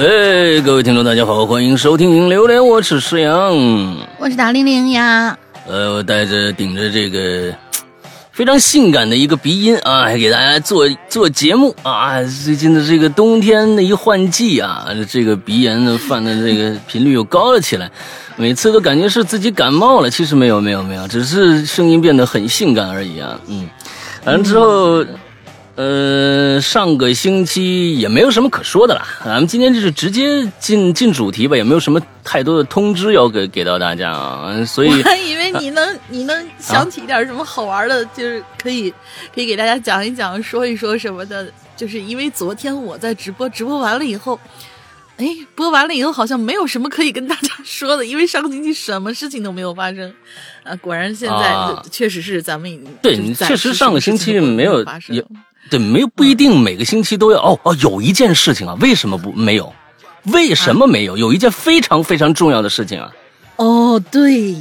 哎，各位听众，大家好，欢迎收听《榴莲》，我是石阳，我是大玲玲呀。呃，我带着顶着这个非常性感的一个鼻音啊，给大家做做节目啊。最近的这个冬天的一换季啊，这个鼻炎犯的这个频率又高了起来，每次都感觉是自己感冒了，其实没有没有没有，只是声音变得很性感而已啊。嗯，完了之后。呃，上个星期也没有什么可说的了，咱们今天就是直接进进主题吧，也没有什么太多的通知要给给到大家啊，所以 我还以为你能你能想起一点什么好玩的，就是可以 可以给大家讲一讲，说一说什么的，就是因为昨天我在直播，直播完了以后。哎，播完了以后好像没有什么可以跟大家说的，因为上个星期什么事情都没有发生，啊，果然现在确实是咱们已经对你确实上个星期没有发生，对，没不一定每个星期都要哦哦，有一件事情啊，为什么不没有？为什么没有？有一件非常非常重要的事情啊！哦，对。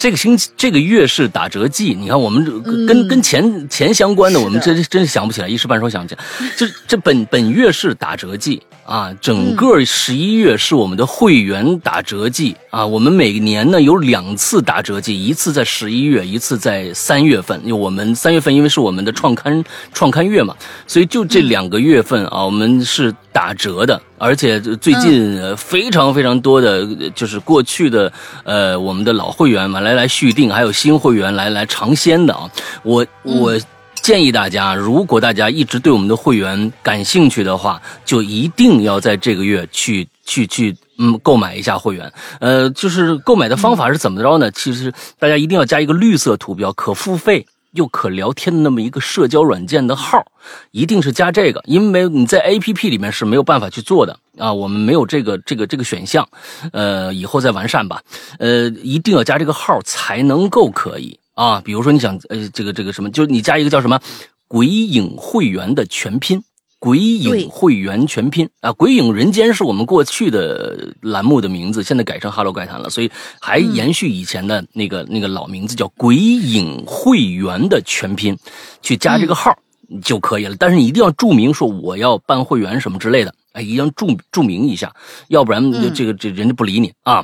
这个星期这个月是打折季，你看我们跟跟钱钱相关的，我们真真是想不起来，一时半会想不起来。就这本本月是打折季啊，整个十一月是我们的会员打折季啊。我们每年呢有两次打折季，一次在十一月，一次在三月份。因为我们三月份因为是我们的创刊创刊月嘛，所以就这两个月份啊，我们是打折的。而且最近非常非常多的，就是过去的呃我们的老会员嘛来来续订，还有新会员来来尝鲜的啊。我我建议大家，如果大家一直对我们的会员感兴趣的话，就一定要在这个月去去去嗯购买一下会员。呃，就是购买的方法是怎么着呢？其实大家一定要加一个绿色图标，可付费。又可聊天的那么一个社交软件的号，一定是加这个，因为你在 A P P 里面是没有办法去做的啊，我们没有这个这个这个选项，呃，以后再完善吧，呃，一定要加这个号才能够可以啊，比如说你想呃这个这个什么，就你加一个叫什么鬼影会员的全拼。鬼影会员全拼啊！鬼影人间是我们过去的栏目的名字，现在改成哈喽怪谈了，所以还延续以前的那个那个老名字，叫鬼影会员的全拼，去加这个号就可以了。但是你一定要注明说我要办会员什么之类的，哎，一定要注注明一下，要不然这个这人家不理你啊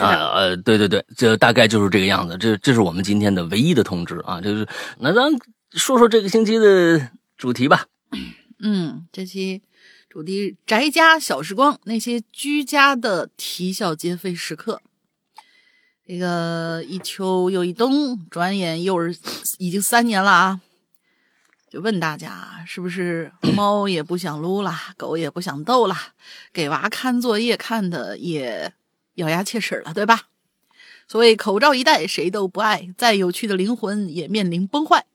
啊呃，对对对，这大概就是这个样子。这这是我们今天的唯一的通知啊，就是那咱说说这个星期的主题吧。嗯，这期主题宅家小时光，那些居家的啼笑皆非时刻。这个一秋又一冬，转眼又是已经三年了啊！就问大家，是不是 猫也不想撸了，狗也不想逗了，给娃看作业看的也咬牙切齿了，对吧？所谓口罩一戴，谁都不爱，再有趣的灵魂也面临崩坏。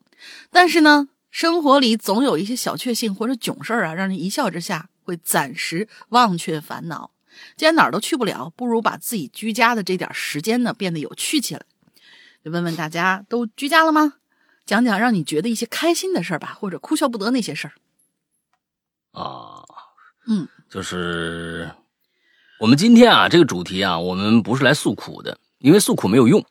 但是呢？生活里总有一些小确幸或者囧事儿啊，让人一笑之下会暂时忘却烦恼。既然哪儿都去不了，不如把自己居家的这点时间呢变得有趣起来。就问问大家，都居家了吗？讲讲让你觉得一些开心的事儿吧，或者哭笑不得那些事儿。啊，嗯，就是我们今天啊这个主题啊，我们不是来诉苦的，因为诉苦没有用。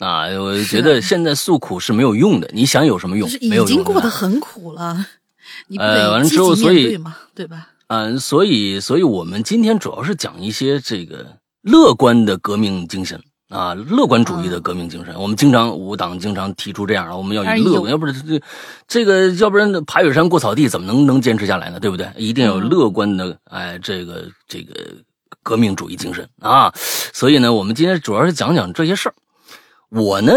啊，我觉得现在诉苦是没有用的。你想有什么用？已经过得很苦了，你呃，完了之后，所以对吧？嗯，所以，所以我们今天主要是讲一些这个乐观的革命精神啊，乐观主义的革命精神。我们经常五党经常提出这样，我们要以乐观，要不然这这个要不然爬雪山过草地怎么能能坚持下来呢？对不对？一定要有乐观的哎，这个这个革命主义精神啊。所以呢，我们今天主要是讲讲这些事儿。我呢，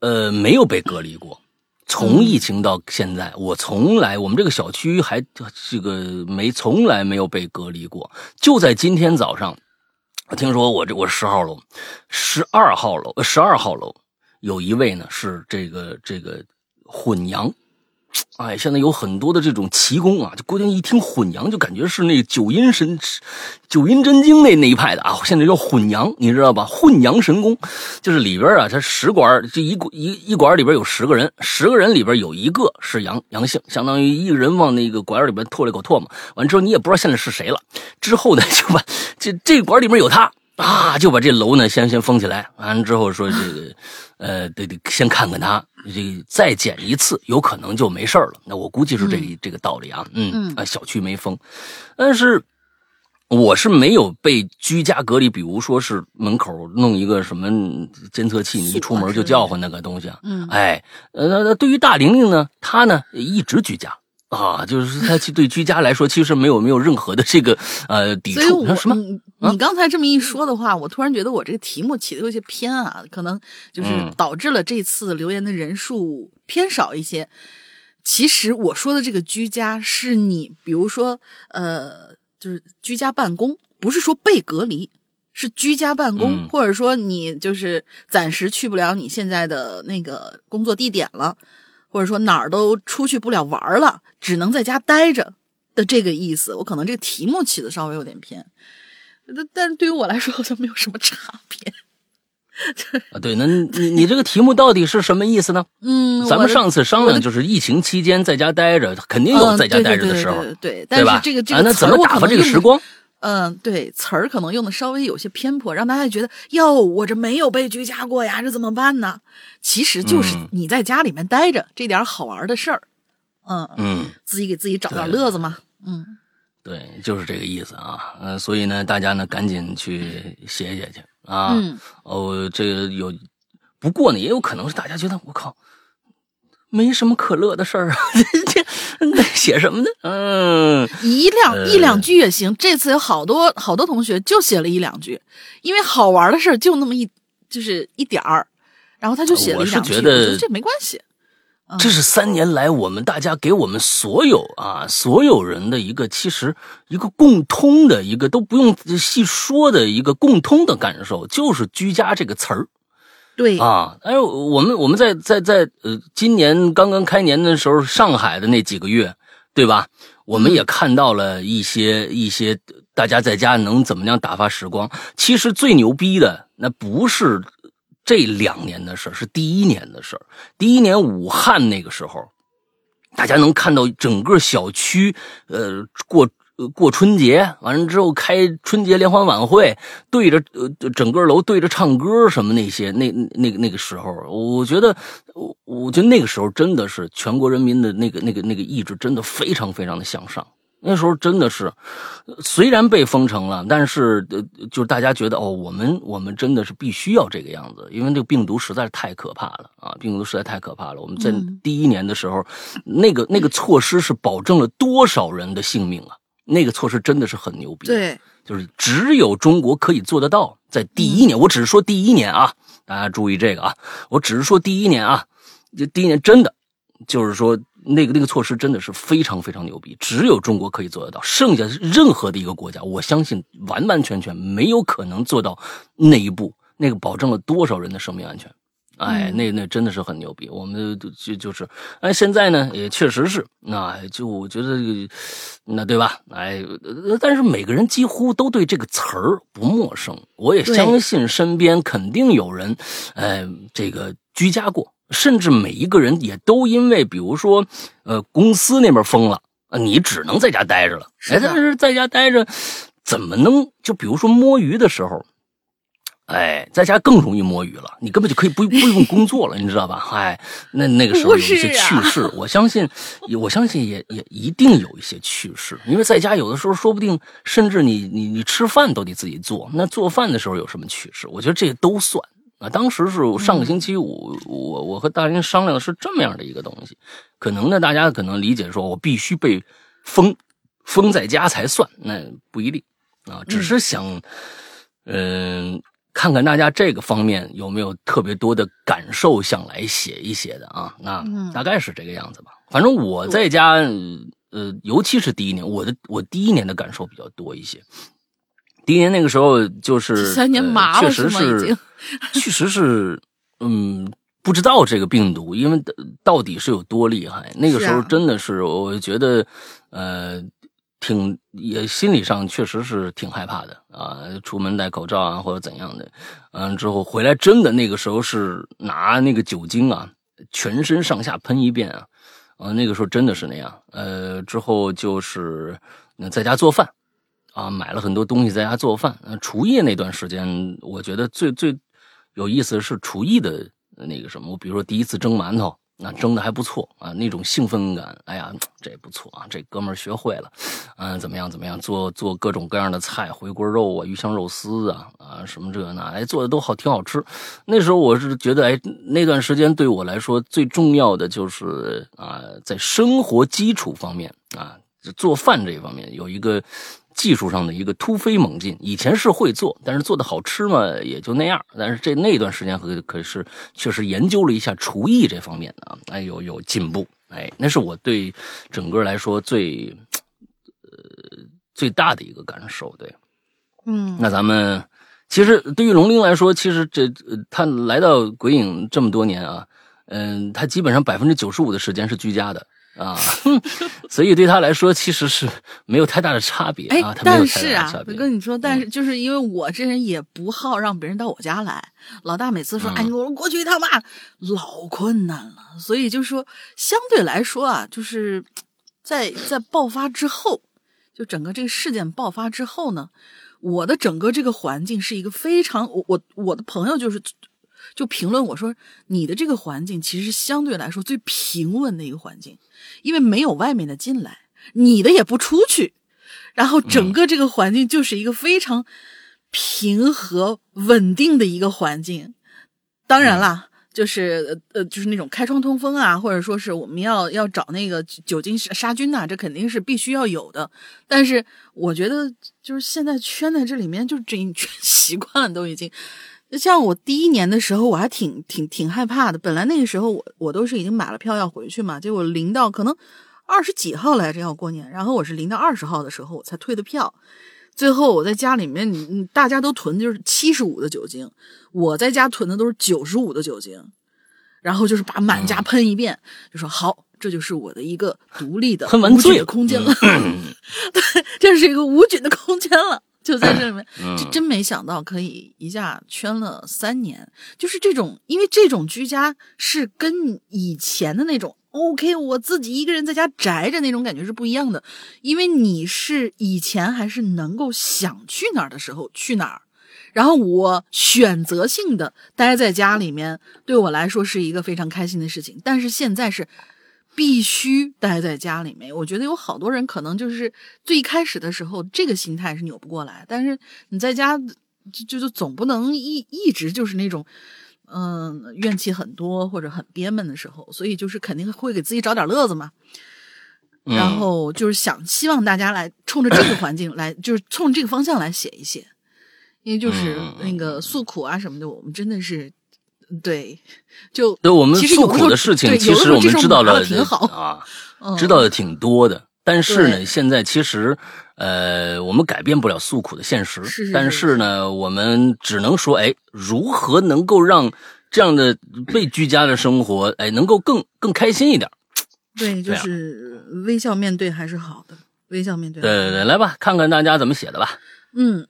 呃，没有被隔离过。从疫情到现在，我从来我们这个小区还这个没从来没有被隔离过。就在今天早上，我听说我这我十号楼、十二号楼、十二号楼有一位呢是这个这个混阳 哎，现在有很多的这种奇功啊，就郭靖一听混阳，就感觉是那九阴神、九阴真经那那一派的啊。现在叫混阳，你知道吧？混阳神功就是里边啊，它十管，这一一一管里边有十个人，十个人里边有一个是阳阳性，相当于一个人往那个管里边吐了一口唾沫，完之后你也不知道现在是谁了。之后呢，就把这这管里面有他。啊，就把这楼呢先先封起来，完了之后说这个，呃，得得先看看他，这再检一次，有可能就没事了。那我估计是这这个道理啊，嗯啊，小区没封，但是我是没有被居家隔离，比如说是门口弄一个什么监测器，你一出门就叫唤那个东西啊，嗯，哎，呃，那对于大玲玲呢，她呢一直居家。啊，就是他其对居家来说，其实没有没有任何的这个呃抵触。什么？你刚才这么一说的话，我突然觉得我这个题目起的有些偏啊，可能就是导致了这次留言的人数偏少一些。其实我说的这个居家，是你比如说呃，就是居家办公，不是说被隔离，是居家办公，或者说你就是暂时去不了你现在的那个工作地点了。或者说哪儿都出去不了玩了，只能在家待着的这个意思，我可能这个题目起的稍微有点偏，但但是对于我来说好像没有什么 差别。啊，对，那你你这个题目到底是什么意思呢？嗯，咱们上次商量就是疫情期间在家待着，肯定有在家待着的时候，对，但是这个这个那怎么打发这个时光？嗯，对，词儿可能用的稍微有些偏颇，让大家觉得哟，我这没有被居家过呀，这怎么办呢？其实就是你在家里面待着，这点好玩的事儿，嗯嗯，自己给自己找点乐子嘛，嗯，对，就是这个意思啊，嗯，所以呢，大家呢赶紧去写写去啊，哦，这个有，不过呢，也有可能是大家觉得我靠。没什么可乐的事儿啊，这写什么呢？嗯，一两一两句也行。这次有好多好多同学就写了一两句，因为好玩的事儿就那么一就是一点儿，然后他就写了一两句。我是觉得这没关系。这是三年来我们大家给我们所有啊所有人的一个其实一个共通的一个都不用细说的一个共通的感受，就是“居家”这个词儿。对啊，哎，我们我们在在在呃，今年刚刚开年的时候，上海的那几个月，对吧？我们也看到了一些一些大家在家能怎么样打发时光。其实最牛逼的那不是这两年的事是第一年的事第一年武汉那个时候，大家能看到整个小区呃过。呃，过春节完了之后开春节联欢晚会，对着呃整个楼对着唱歌什么那些，那那个那个时候，我觉得，我我觉得那个时候真的是全国人民的那个那个那个意志真的非常非常的向上。那时候真的是，虽然被封城了，但是呃就是大家觉得哦，我们我们真的是必须要这个样子，因为这个病毒实在是太可怕了啊，病毒实在太可怕了。我们在第一年的时候，那个那个措施是保证了多少人的性命啊！那个措施真的是很牛逼，对，就是只有中国可以做得到。在第一年，我只是说第一年啊，大家注意这个啊，我只是说第一年啊，就第一年真的就是说那个那个措施真的是非常非常牛逼，只有中国可以做得到，剩下任何的一个国家，我相信完完全全没有可能做到那一步，那个保证了多少人的生命安全。哎，那那真的是很牛逼，我们就就是，哎，现在呢也确实是，那就我觉得，那对吧？哎，但是每个人几乎都对这个词儿不陌生，我也相信身边肯定有人，哎，这个居家过，甚至每一个人也都因为，比如说，呃，公司那边封了，你只能在家待着了，哎，但是在家待着，怎么能就比如说摸鱼的时候？哎，在家更容易摸鱼了，你根本就可以不不用工作了，你知道吧？哎，那那个时候有一些趣事，我相信，我相信也也一定有一些趣事，因为在家有的时候说不定，甚至你你你吃饭都得自己做，那做饭的时候有什么趣事？我觉得这都算啊。当时是上个星期五，我我和大林商量的是这么样的一个东西，可能呢大家可能理解说我必须被封封在家才算，那不一定啊，只是想，嗯。看看大家这个方面有没有特别多的感受想来写一写的啊？那大概是这个样子吧。反正我在家，呃，尤其是第一年，我的我第一年的感受比较多一些。第一年那个时候就是三年麻了，确实是，确实是，嗯，不知道这个病毒，因为到底是有多厉害。那个时候真的是，我觉得，呃，挺也心理上确实是挺害怕的啊。出门戴口罩啊，或者怎样的，嗯，之后回来真的那个时候是拿那个酒精啊，全身上下喷一遍啊，啊，那个时候真的是那样。呃，之后就是在家做饭。啊，买了很多东西在家做饭。呃，厨艺那段时间，我觉得最最有意思是厨艺的那个什么。我比如说第一次蒸馒头，那蒸的还不错啊，那种兴奋感，哎呀，这不错啊，这哥们儿学会了。嗯，怎么样怎么样，做做各种各样的菜，回锅肉啊，鱼香肉丝啊，啊什么这那，哎，做的都好，挺好吃。那时候我是觉得，哎，那段时间对我来说最重要的就是啊，在生活基础方面啊，做饭这一方面有一个。技术上的一个突飞猛进，以前是会做，但是做的好吃嘛，也就那样。但是这那段时间可可是确实研究了一下厨艺这方面的，哎，有有进步，哎，那是我对整个来说最呃最大的一个感受。对，嗯，那咱们其实对于龙鳞来说，其实这他来到鬼影这么多年啊，嗯，他基本上百分之九十五的时间是居家的。啊，所以对他来说其实是没有太大的差别啊。但是啊，我跟你说，但是就是因为我这人也不好让别人到我家来。老大每次说：“哎，我过去一趟吧，老困难了。”所以就说相对来说啊，就是在在爆发之后，就整个这个事件爆发之后呢，我的整个这个环境是一个非常我我我的朋友就是。就评论我说，你的这个环境其实相对来说最平稳的一个环境，因为没有外面的进来，你的也不出去，然后整个这个环境就是一个非常平和稳定的一个环境。当然啦，就是呃，就是那种开窗通风啊，或者说是我们要要找那个酒精杀菌呐，这肯定是必须要有的。但是我觉得，就是现在圈在这里面，就这圈 习惯了，都已经。像我第一年的时候，我还挺挺挺害怕的。本来那个时候我我都是已经买了票要回去嘛，结果临到可能二十几号来着要过年，然后我是临到二十号的时候我才退的票。最后我在家里面，你大家都囤就是七十五的酒精，我在家囤的都是九十五的酒精，然后就是把满家喷一遍，就说好，这就是我的一个独立的 无菌的空间了。对，这是一个无菌的空间了。就在这里面，就真没想到可以一下圈了三年。就是这种，因为这种居家是跟以前的那种 OK，我自己一个人在家宅着那种感觉是不一样的。因为你是以前还是能够想去哪儿的时候去哪儿，然后我选择性的待在家里面，对我来说是一个非常开心的事情。但是现在是。必须待在家里面，我觉得有好多人可能就是最开始的时候这个心态是扭不过来，但是你在家就就总不能一一直就是那种嗯怨气很多或者很憋闷的时候，所以就是肯定会给自己找点乐子嘛。然后就是想希望大家来冲着这个环境来，就是冲这个方向来写一写，因为就是那个诉苦啊什么的，我们真的是。对，就对我们诉苦的事情，其实我们知道了挺好啊，知道的挺多的。但是呢，现在其实呃，我们改变不了诉苦的现实。是是。但是呢，我们只能说，哎，如何能够让这样的被居家的生活，哎，能够更更开心一点？对，就是微笑面对还是好的，微笑面对。对对对，来吧，看看大家怎么写的吧。嗯，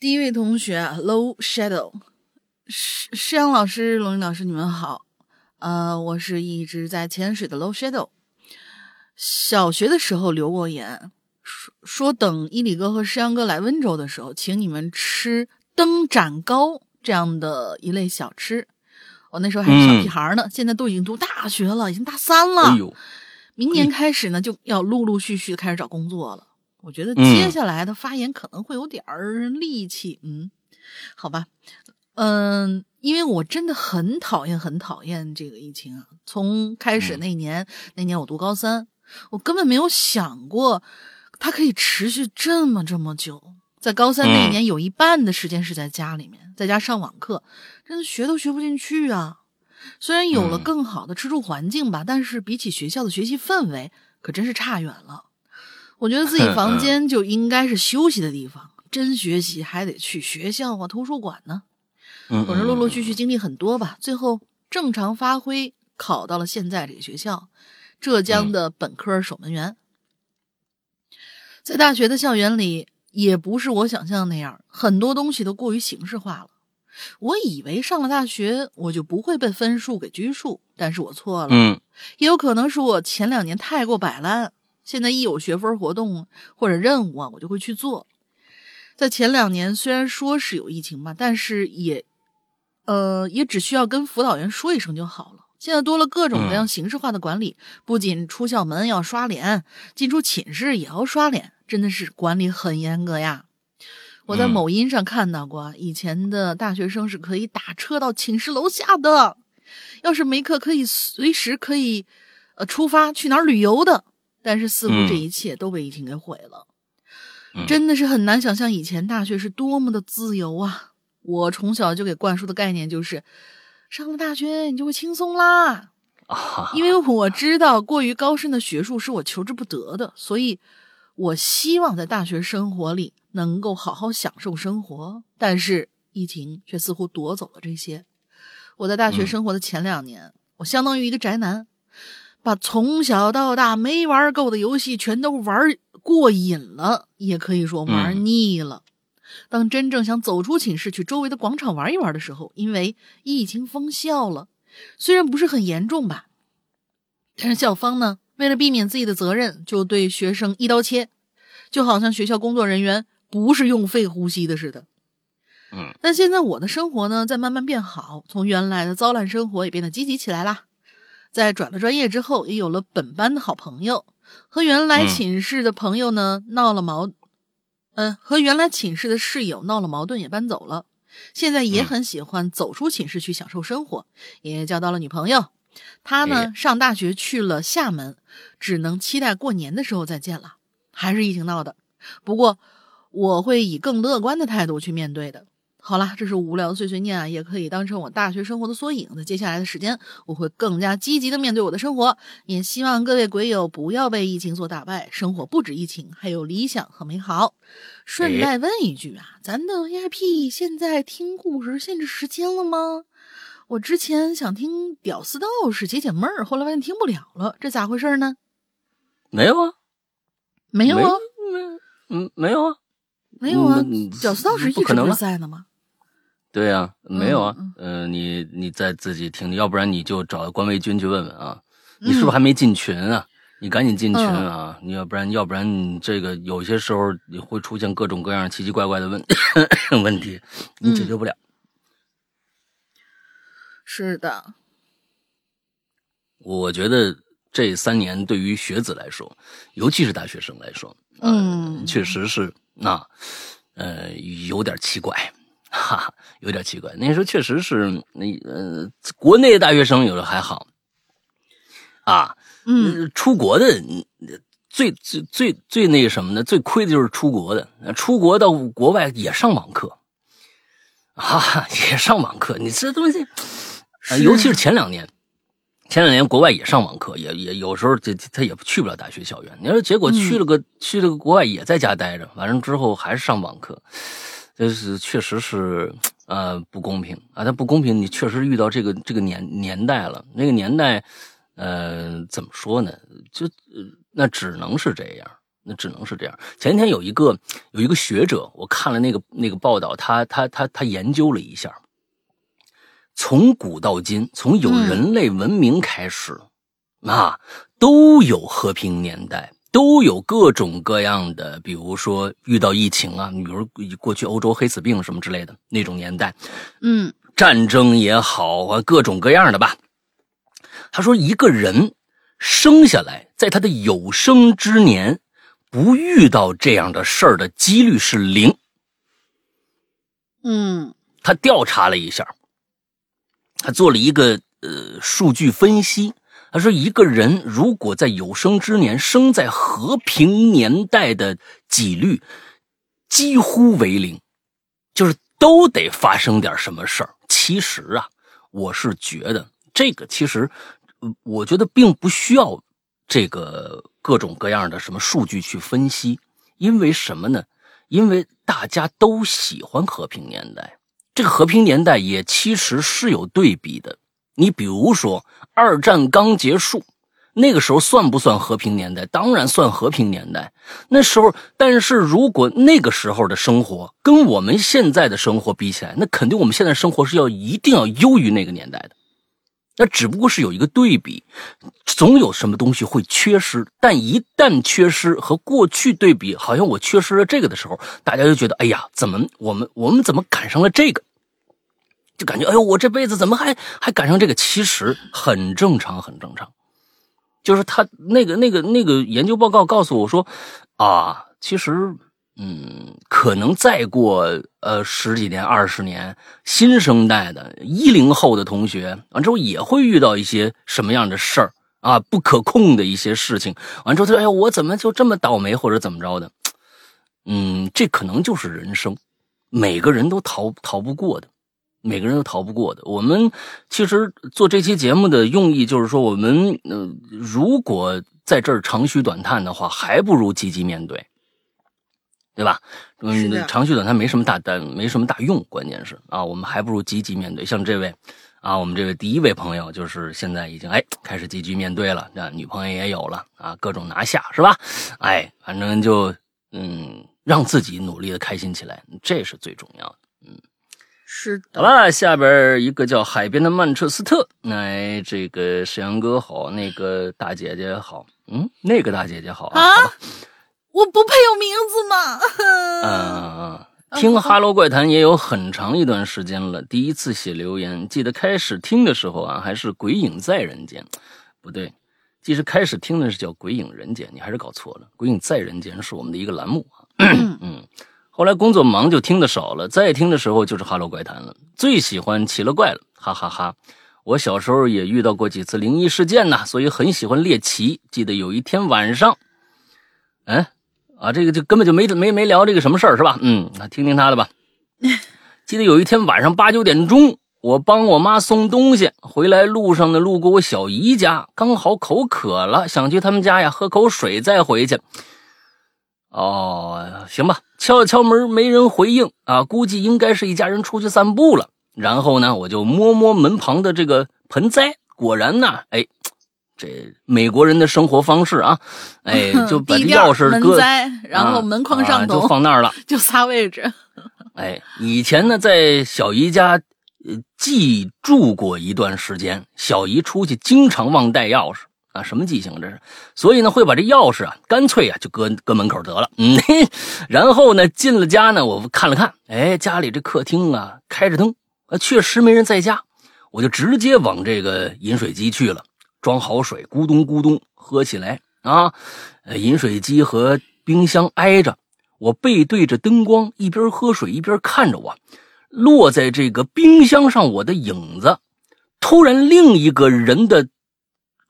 第一位同学，Low Shadow。诗诗阳老师、龙云老师，你们好。呃，我是一直在潜水的 Low Shadow。小学的时候留过言，说说等伊里哥和诗阳哥来温州的时候，请你们吃灯盏糕这样的一类小吃。我那时候还是小屁孩呢，现在都已经读大学了，已经大三了。明年开始呢，就要陆陆续续开始找工作了。我觉得接下来的发言可能会有点儿力气。嗯，好吧。嗯，因为我真的很讨厌，很讨厌这个疫情啊！从开始那年，那年我读高三，我根本没有想过它可以持续这么这么久。在高三那一年，有一半的时间是在家里面，在家上网课，真的学都学不进去啊！虽然有了更好的吃住环境吧，但是比起学校的学习氛围，可真是差远了。我觉得自己房间就应该是休息的地方，真学习还得去学校啊、图书馆呢。嗯，反正陆陆续续经历很多吧，最后正常发挥，考到了现在这个学校，浙江的本科守门员。在大学的校园里，也不是我想象的那样，很多东西都过于形式化了。我以为上了大学，我就不会被分数给拘束，但是我错了。嗯，也有可能是我前两年太过摆烂，现在一有学分活动或者任务啊，我就会去做。在前两年，虽然说是有疫情吧，但是也，呃，也只需要跟辅导员说一声就好了。现在多了各种各样形式化的管理，不仅出校门要刷脸，进出寝室也要刷脸，真的是管理很严格呀。我在某音上看到过，以前的大学生是可以打车到寝室楼下的，要是没课可以随时可以，呃，出发去哪儿旅游的。但是似乎这一切都被疫情给毁了，真的是很难想象以前大学是多么的自由啊！我从小就给灌输的概念就是，上了大学你就会轻松啦，因为我知道过于高深的学术是我求之不得的，所以我希望在大学生活里。能够好好享受生活，但是疫情却似乎夺走了这些。我在大学生活的前两年，我相当于一个宅男，把从小到大没玩够的游戏全都玩过瘾了，也可以说玩腻了。当真正想走出寝室去周围的广场玩一玩的时候，因为疫情封校了，虽然不是很严重吧，但是校方呢，为了避免自己的责任，就对学生一刀切，就好像学校工作人员。不是用肺呼吸的似的，嗯，但现在我的生活呢，在慢慢变好，从原来的糟烂生活也变得积极起来啦。在转了专业之后，也有了本班的好朋友，和原来寝室的朋友呢闹了矛，嗯，和原来寝室的室友闹了矛盾，也搬走了。现在也很喜欢走出寝室去享受生活，也交到了女朋友。他呢上大学去了厦门，只能期待过年的时候再见了。还是疫情闹的，不过。我会以更乐观的态度去面对的。好了，这是无聊的碎碎念啊，也可以当成我大学生活的缩影。那接下来的时间，我会更加积极的面对我的生活。也希望各位鬼友不要被疫情所打败，生活不止疫情，还有理想和美好。顺带问一句啊，咱的 VIP 现在听故事限制时间了吗？我之前想听屌丝道士解解闷儿，后来发现听不了了，这咋回事呢？没有啊，没有啊，没，嗯，没有啊。没有啊，屌丝道士一直不在呢吗？对呀，没有啊。嗯，你你再自己听，要不然你就找关维军去问问啊。你是不是还没进群啊？你赶紧进群啊！你要不然，要不然你这个有些时候你会出现各种各样奇奇怪怪的问 问题，你解决不了。是的，我觉得这三年对于学子来说，尤其是大学生来说，嗯，确实是。那，呃，有点奇怪，哈哈，有点奇怪。那时候确实是，那呃，国内的大学生有的还好，啊，嗯，出国的最最最最那个什么的？最亏的就是出国的，出国到国外也上网课，啊，也上网课。你这东西，尤其是前两年。前两年国外也上网课，也也有时候这他也去不了大学校园。你说结果去了个去了个国外，也在家待着，完了之后还是上网课，这是确实是呃不公平啊！他不公平，你确实遇到这个这个年年代了。那个年代，呃，怎么说呢？就那只能是这样，那只能是这样。前天有一个有一个学者，我看了那个那个报道，他他他他研究了一下。从古到今，从有人类文明开始，啊，都有和平年代，都有各种各样的，比如说遇到疫情啊，比如过去欧洲黑死病什么之类的那种年代，嗯，战争也好啊，各种各样的吧。他说，一个人生下来，在他的有生之年，不遇到这样的事儿的几率是零。嗯，他调查了一下。他做了一个呃数据分析，他说一个人如果在有生之年生在和平年代的几率几乎为零，就是都得发生点什么事儿。其实啊，我是觉得这个其实，我觉得并不需要这个各种各样的什么数据去分析，因为什么呢？因为大家都喜欢和平年代。这个和平年代也其实是有对比的，你比如说，二战刚结束，那个时候算不算和平年代？当然算和平年代。那时候，但是如果那个时候的生活跟我们现在的生活比起来，那肯定我们现在生活是要一定要优于那个年代的。那只不过是有一个对比，总有什么东西会缺失，但一旦缺失和过去对比，好像我缺失了这个的时候，大家就觉得，哎呀，怎么我们我们怎么赶上了这个？就感觉，哎呦，我这辈子怎么还还赶上这个？其实很正常，很正常。就是他那个那个那个研究报告告诉我说，啊，其实。嗯，可能再过呃十几年、二十年，新生代的一零后的同学完之后也会遇到一些什么样的事儿啊？不可控的一些事情。完之后他说：“哎呀，我怎么就这么倒霉，或者怎么着的？”嗯，这可能就是人生，每个人都逃逃不过的，每个人都逃不过的。我们其实做这期节目的用意就是说，我们呃，如果在这儿长吁短叹的话，还不如积极面对。对吧？嗯，长吁短叹没什么大但没什么大用。关键是啊，我们还不如积极面对。像这位啊，我们这位第一位朋友，就是现在已经哎开始积极面对了，那女朋友也有了啊，各种拿下是吧？哎，反正就嗯，让自己努力的开心起来，这是最重要的。嗯，是的。好了，下边一个叫海边的曼彻斯特，那这个沈阳哥好，那个大姐姐好，嗯，那个大姐姐好啊。我不配有名字吗？嗯，听《哈喽怪谈》也有很长一段时间了。第一次写留言，记得开始听的时候啊，还是《鬼影在人间》，不对，其实开始听的是叫《鬼影人间》，你还是搞错了，《鬼影在人间》是我们的一个栏目啊。嗯，后来工作忙就听的少了，再听的时候就是《哈喽怪谈》了。最喜欢奇了怪了，哈哈哈！我小时候也遇到过几次灵异事件呢，所以很喜欢猎奇。记得有一天晚上，嗯。啊，这个就根本就没没没聊这个什么事儿是吧？嗯，那听听他的吧。记得有一天晚上八九点钟，我帮我妈送东西回来路上呢，路过我小姨家，刚好口渴了，想去他们家呀喝口水再回去。哦，行吧，敲了敲门，没人回应啊，估计应该是一家人出去散步了。然后呢，我就摸摸门旁的这个盆栽，果然呢，哎。这美国人的生活方式啊，哎，就把钥匙搁，然后门框上就放那儿了，就仨位置。哎，以前呢，在小姨家呃寄住过一段时间，小姨出去经常忘带钥匙啊，什么记性这是？所以呢，会把这钥匙啊，干脆啊就搁搁门口得了。嗯嘿，然后呢，进了家呢，我看了看，哎，家里这客厅啊开着灯，啊，确实没人在家，我就直接往这个饮水机去了。装好水，咕咚咕咚喝起来啊！饮水机和冰箱挨着，我背对着灯光，一边喝水一边看着我。落在这个冰箱上，我的影子，突然另一个人的，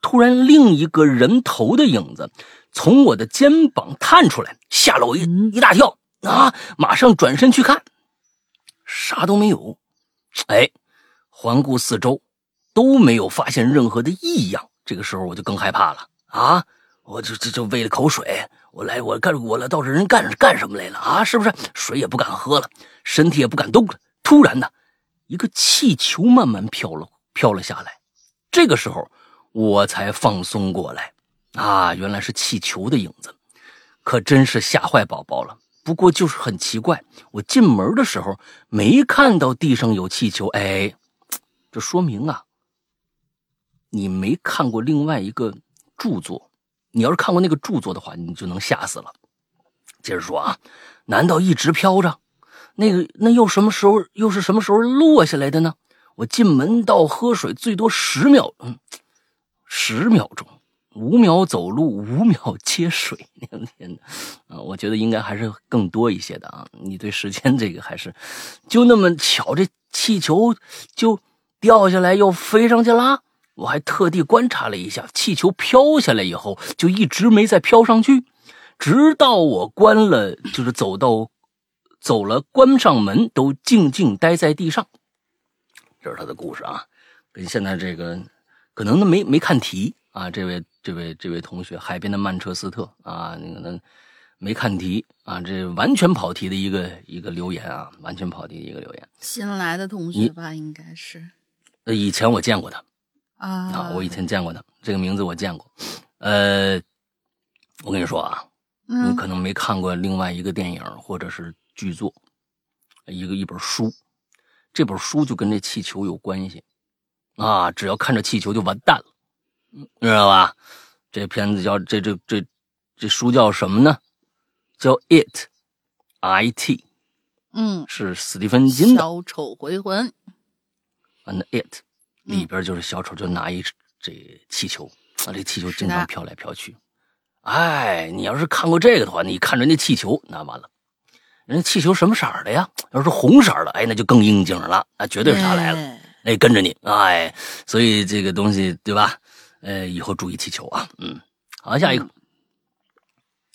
突然另一个人头的影子从我的肩膀探出来，吓了我一一大跳啊！马上转身去看，啥都没有。哎，环顾四周。都没有发现任何的异样，这个时候我就更害怕了啊！我就这就喂了口水，我来我干我来到这人干干什么来了啊？是不是水也不敢喝了，身体也不敢动了？突然呢，一个气球慢慢飘了飘了下来，这个时候我才放松过来啊！原来是气球的影子，可真是吓坏宝宝了。不过就是很奇怪，我进门的时候没看到地上有气球，哎，这说明啊。你没看过另外一个著作，你要是看过那个著作的话，你就能吓死了。接着说啊，难道一直飘着？那个那又什么时候又是什么时候落下来的呢？我进门到喝水最多十秒，嗯，十秒钟，五秒走路，五秒接水。天哪，啊，我觉得应该还是更多一些的啊。你对时间这个还是就那么巧，这气球就掉下来又飞上去了。我还特地观察了一下，气球飘下来以后就一直没再飘上去，直到我关了，就是走到走了，关上门都静静待在地上。这是他的故事啊，跟现在这个可能没没看题啊，这位这位这位同学，海边的曼彻斯特啊，那个能没看题啊，这完全跑题的一个一个留言啊，完全跑题的一个留言。新来的同学吧，应该是。呃，以前我见过他。啊我以前见过他，这个名字我见过。呃，我跟你说啊，你嗯可能没看过另外一个电影或者是剧作，一个一本书，这本书就跟这气球有关系啊！只要看着气球就完蛋了，嗯知道吧？这片子叫这这这这书叫什么呢？叫 It，I T，嗯，是斯蒂芬金的。小丑回魂，完了，It 嗯里边就是小丑就拿一这气球，啊，这气球经常飘来飘去。哎，你要是看过这个的话，你看着那气球，那完了，人家气球什么色儿的呀？要是红色儿的，哎，那就更应景了，那绝对是他来了，哎哎，跟着你，哎，所以这个东西对吧？呃，以后注意气球啊，嗯，好，下一个，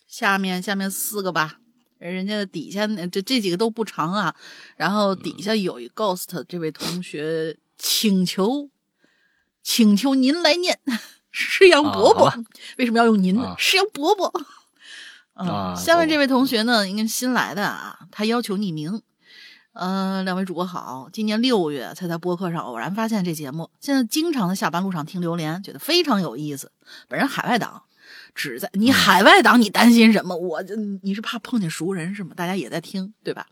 下面下面四个吧，人家的底下这这几个都不长啊，然后嗯底下有一 ghost 这位同学请求，请求您来念是杨伯伯，啊为什么要用您呢？啊是杨伯伯。嗯，啊下面这位同学呢，应该是新来的啊，他要求匿名。呃，两位主播好，今年六月才在播客上偶然发现这节目，现在经常在下班路上听榴莲，觉得非常有意思。本人海外党，只在你海外党，你担心什么？我这你是怕碰见熟人是吗？大家也在听，对吧？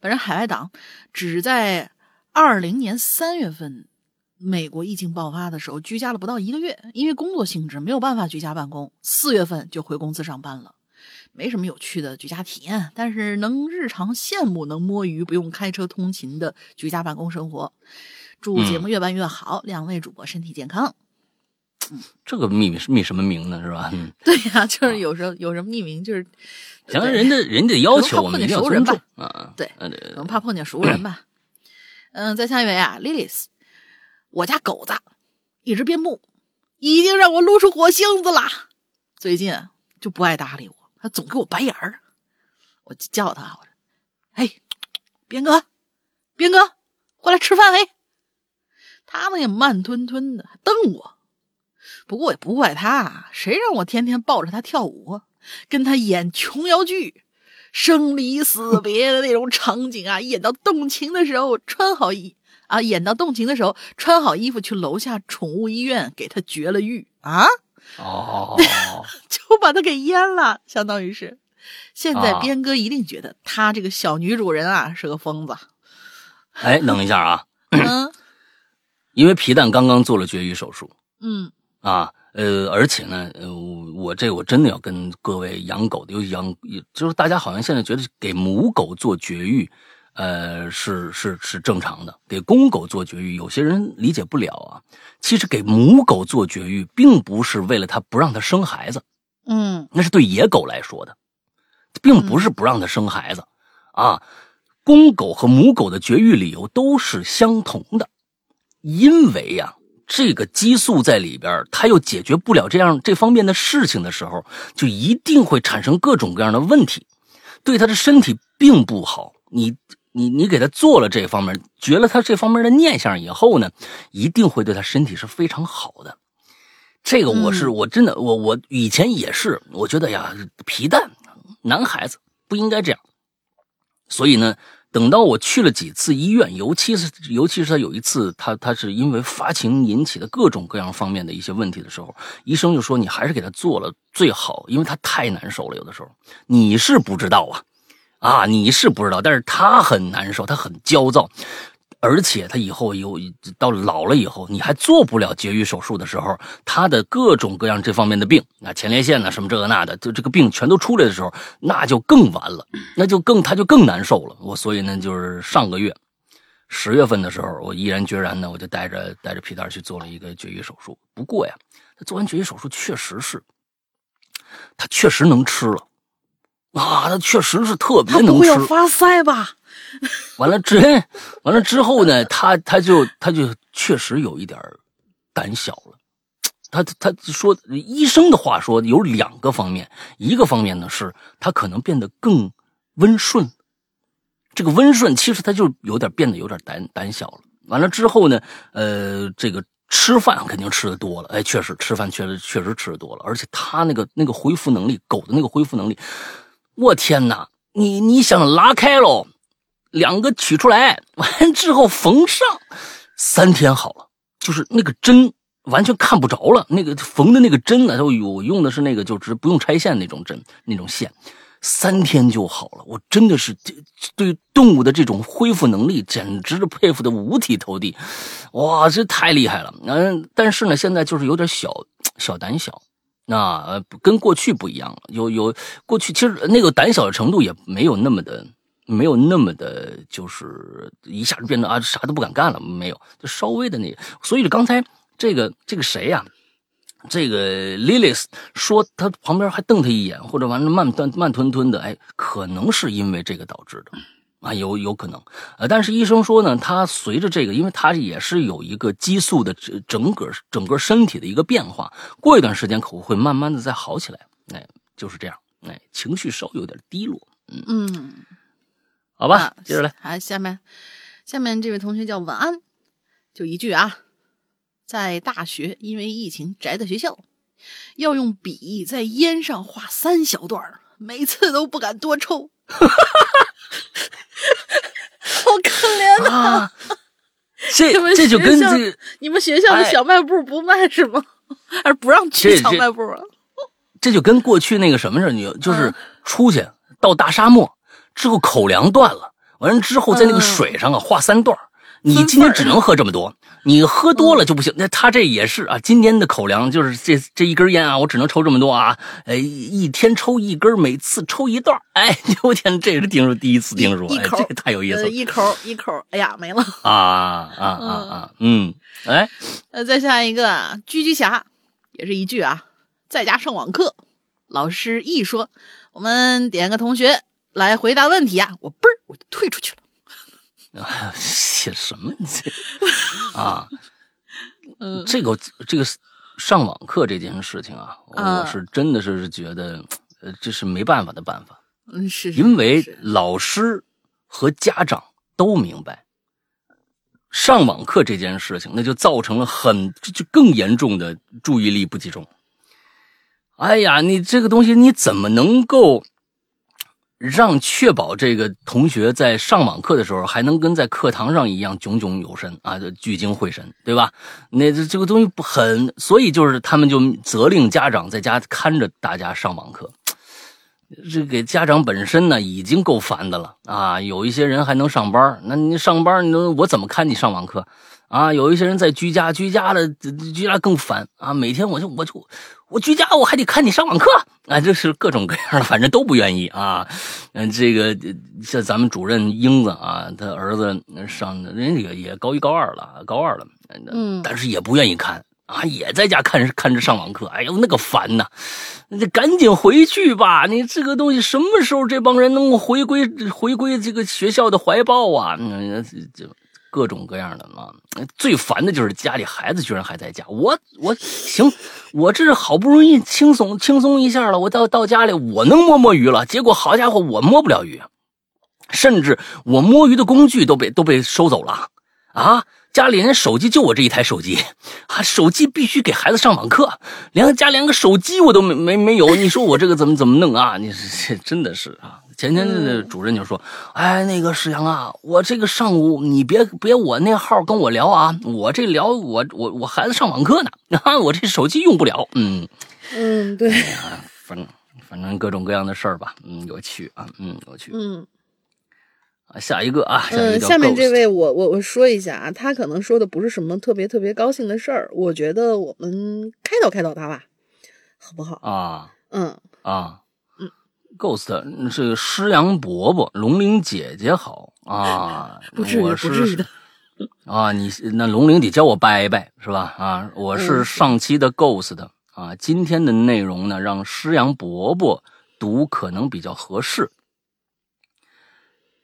本人海外党只在二零年三月份美国疫情爆发的时候居家了不到一个月，因为工作性质没有办法居家办公，四月份就回公司上班了。没什么有趣的居家体验，但是能日常羡慕能摸鱼不用开车通勤的居家办公生活。祝节目越办越好，两位主播身体健康。这个秘密是秘什么名呢？是吧？嗯，对呀、就是有时候有什么匿名，就是行，人家人家的要求我们一定要尊重啊，对能怕碰见熟人吧。嗯，再下一位啊，Lilis，我家狗子一直边牧，已经让我撸出火星子了。最近啊就不爱搭理我，总给我白眼儿。我就叫他，我说：“哎，边哥，边哥，过来吃饭。”哎，他呢也慢吞吞的，还瞪我。不过也不怪他，谁让我天天抱着他跳舞，跟他演琼瑶剧。生离死别的那种场景啊，演到动情的时候穿好衣啊，演到动情的时候穿好衣服去楼下宠物医院给他绝了育啊，哦，就把它给阉了，相当于是。现在啊。边哥一定觉得他这个小女主人啊是个疯子，哎，等一下啊，嗯。因为皮蛋刚刚做了绝育手术。嗯。啊，呃，而且呢，呃，我我这我真的要跟各位养狗的，尤其养，就是大家好像现在觉得给母狗做绝育，呃，是是是正常的，给公狗做绝育，有些人理解不了啊。其实给母狗做绝育，并不是为了它不让它生孩子，嗯那是对野狗来说的，并不是不让它生孩子、啊。公狗和母狗的绝育理由都是相同的，因为呀、这个激素在里边，它又解决不了这样这方面的事情的时候，就一定会产生各种各样的问题，对它的身体并不好。你你你给他做了这方面，绝了他这方面的念想以后呢，一定会对他身体是非常好的。这个我是、嗯我真的我我以前也是，我觉得呀，皮蛋男孩子不应该这样。所以呢，等到我去了几次医院，尤其是尤其是他有一次，他他是因为发情引起的各种各样方面的一些问题的时候，医生就说你还是给他做了最好，因为他太难受了。有的时候你是不知道啊，啊你是不知道，但是他很难受，他很焦躁。而且他以后有到老了以后，你还做不了绝育手术的时候，他的各种各样这方面的病，啊，前列腺呢、什么这个那的，就这个病全都出来的时候，那就更完了，那就更他就更难受了。我所以呢，就是上个月十月份的时候，我毅然决然呢，我就带着带着皮蛋去做了一个绝育手术。不过呀，他做完绝育手术确实是，他确实能吃了。啊，他确实是特别能吃。不会发腮吧？完了之，完了之后呢，他他就他就确实有一点胆小了。他他说，医生的话说有两个方面，一个方面呢是他可能变得更温顺。这个温顺其实他就有点变得有点胆胆小了。完了之后呢，呃，这个吃饭肯定吃的多了，哎，确实吃饭确实确实吃的多了，而且他那个那个恢复能力，狗的那个恢复能力，我天哪！你你想拉开喽，两个取出来，完之后缝上，三天好了。就是那个针完全看不着了。那个缝的那个针啊，都我用的是那个就是不用拆线那种针那种线，三天就好了。我真的是对动物的这种恢复能力，简直是佩服的五体投地。哇，这太厉害了。嗯，但是呢，现在就是有点小小胆小。那，跟过去不一样了。有有过去，其实那个胆小的程度也没有那么的，没有那么的，就是一下子变得啊啥都不敢干了。没有，就稍微的那。所以刚才这个这个谁呀？这个 Lily 说他旁边还瞪他一眼，或者完了慢慢慢吞吞的，哎，可能是因为这个导致的。啊，有有可能，呃，但是医生说呢，他随着这个，因为他也是有一个激素的整整个整个身体的一个变化，过一段时间可能会慢慢的再好起来，哎，就是这样，哎，情绪稍有点低落，嗯。嗯，好吧，接着来，好，下面下面这位同学叫晚安，就一句啊，在大学因为疫情宅在学校，要用笔在烟上画三小段每次都不敢多抽。好可怜呐！这这就跟这你们学校的小卖部不卖是吗？还是不让去小卖部啊？这就跟过去那个什么似的，你就是出去到大沙漠之后口粮断了，完了之后在那个水上啊画三段你今天只能喝这么多，你喝多了就不行。那他这也是啊，今天的口粮就是这这一根烟啊，我只能抽这么多啊。哎，一天抽一根，每次抽一段。哎，我天，这是听说第一次听说，一口太有意思了。一口一口，哎呀，没了啊啊啊 啊！嗯，哎，呃，再下一个狙击侠，也是一句啊，在家上网课，老师一说，我们点个同学来回答问题啊，我嘣儿我就退出去了。写什么你这 啊？嗯，这个这个上网课这件事情啊，我是真的是觉得，呃，这是没办法的办法。嗯，是因为老师和家长都明白，上网课这件事情，那就造成了很就更严重的注意力不集中。哎呀，你这个东西你怎么能够？让确保这个同学在上网课的时候还能跟在课堂上一样炯炯有神啊，就聚精会神，对吧？那这这个东西不很，所以就是他们就责令家长在家看着大家上网课。这给家长本身呢已经够烦的了啊！有一些人还能上班，那你上班，你我怎么看你上网课啊？有一些人在居家，居家的居家更烦啊！每天我就我就。我居家我还得看你上网课啊，就是各种各样的，反正都不愿意啊。嗯，这个像咱们主任英子啊，他儿子上人家也也高一高二了，高二了，嗯，但是也不愿意看啊，也在家看看着上网课。哎呦，那个烦呐！你赶紧回去吧，你这个东西什么时候这帮人能够回归回归这个学校的怀抱啊？嗯，就。各种各样的嘛，最烦的就是家里孩子居然还在家。我我行，我这是好不容易轻松轻松一下了，我到到家里我能摸摸鱼了。结果好家伙，我摸不了鱼，甚至我摸鱼的工具都被都被收走了啊！家里人手机就我这一台手机，啊，手机必须给孩子上网课，连家连个手机我都没没没有。你说我这个怎么怎么弄啊？你这真的是啊！前天的主任就说：“哎，那个史阳啊，我这个上午你别别我那号跟我聊啊，我这聊我我我孩子上网课呢，啊，我这手机用不了。”嗯嗯，对，反正反正各种各样的事儿吧，嗯，有趣啊，嗯，有趣，嗯，啊，下一个啊，嗯，下面这位我我我说一下啊，他可能说的不是什么特别特别高兴的事儿，我觉得我们开导开导他吧，好不好？啊，嗯啊。Ghost 是诗阳伯伯，龙玲姐姐好啊！不至于，不至于的啊！你那龙玲得叫我拜拜是吧？啊，我是上期的 Ghost 啊，今天的内容呢，让诗阳伯伯读可能比较合适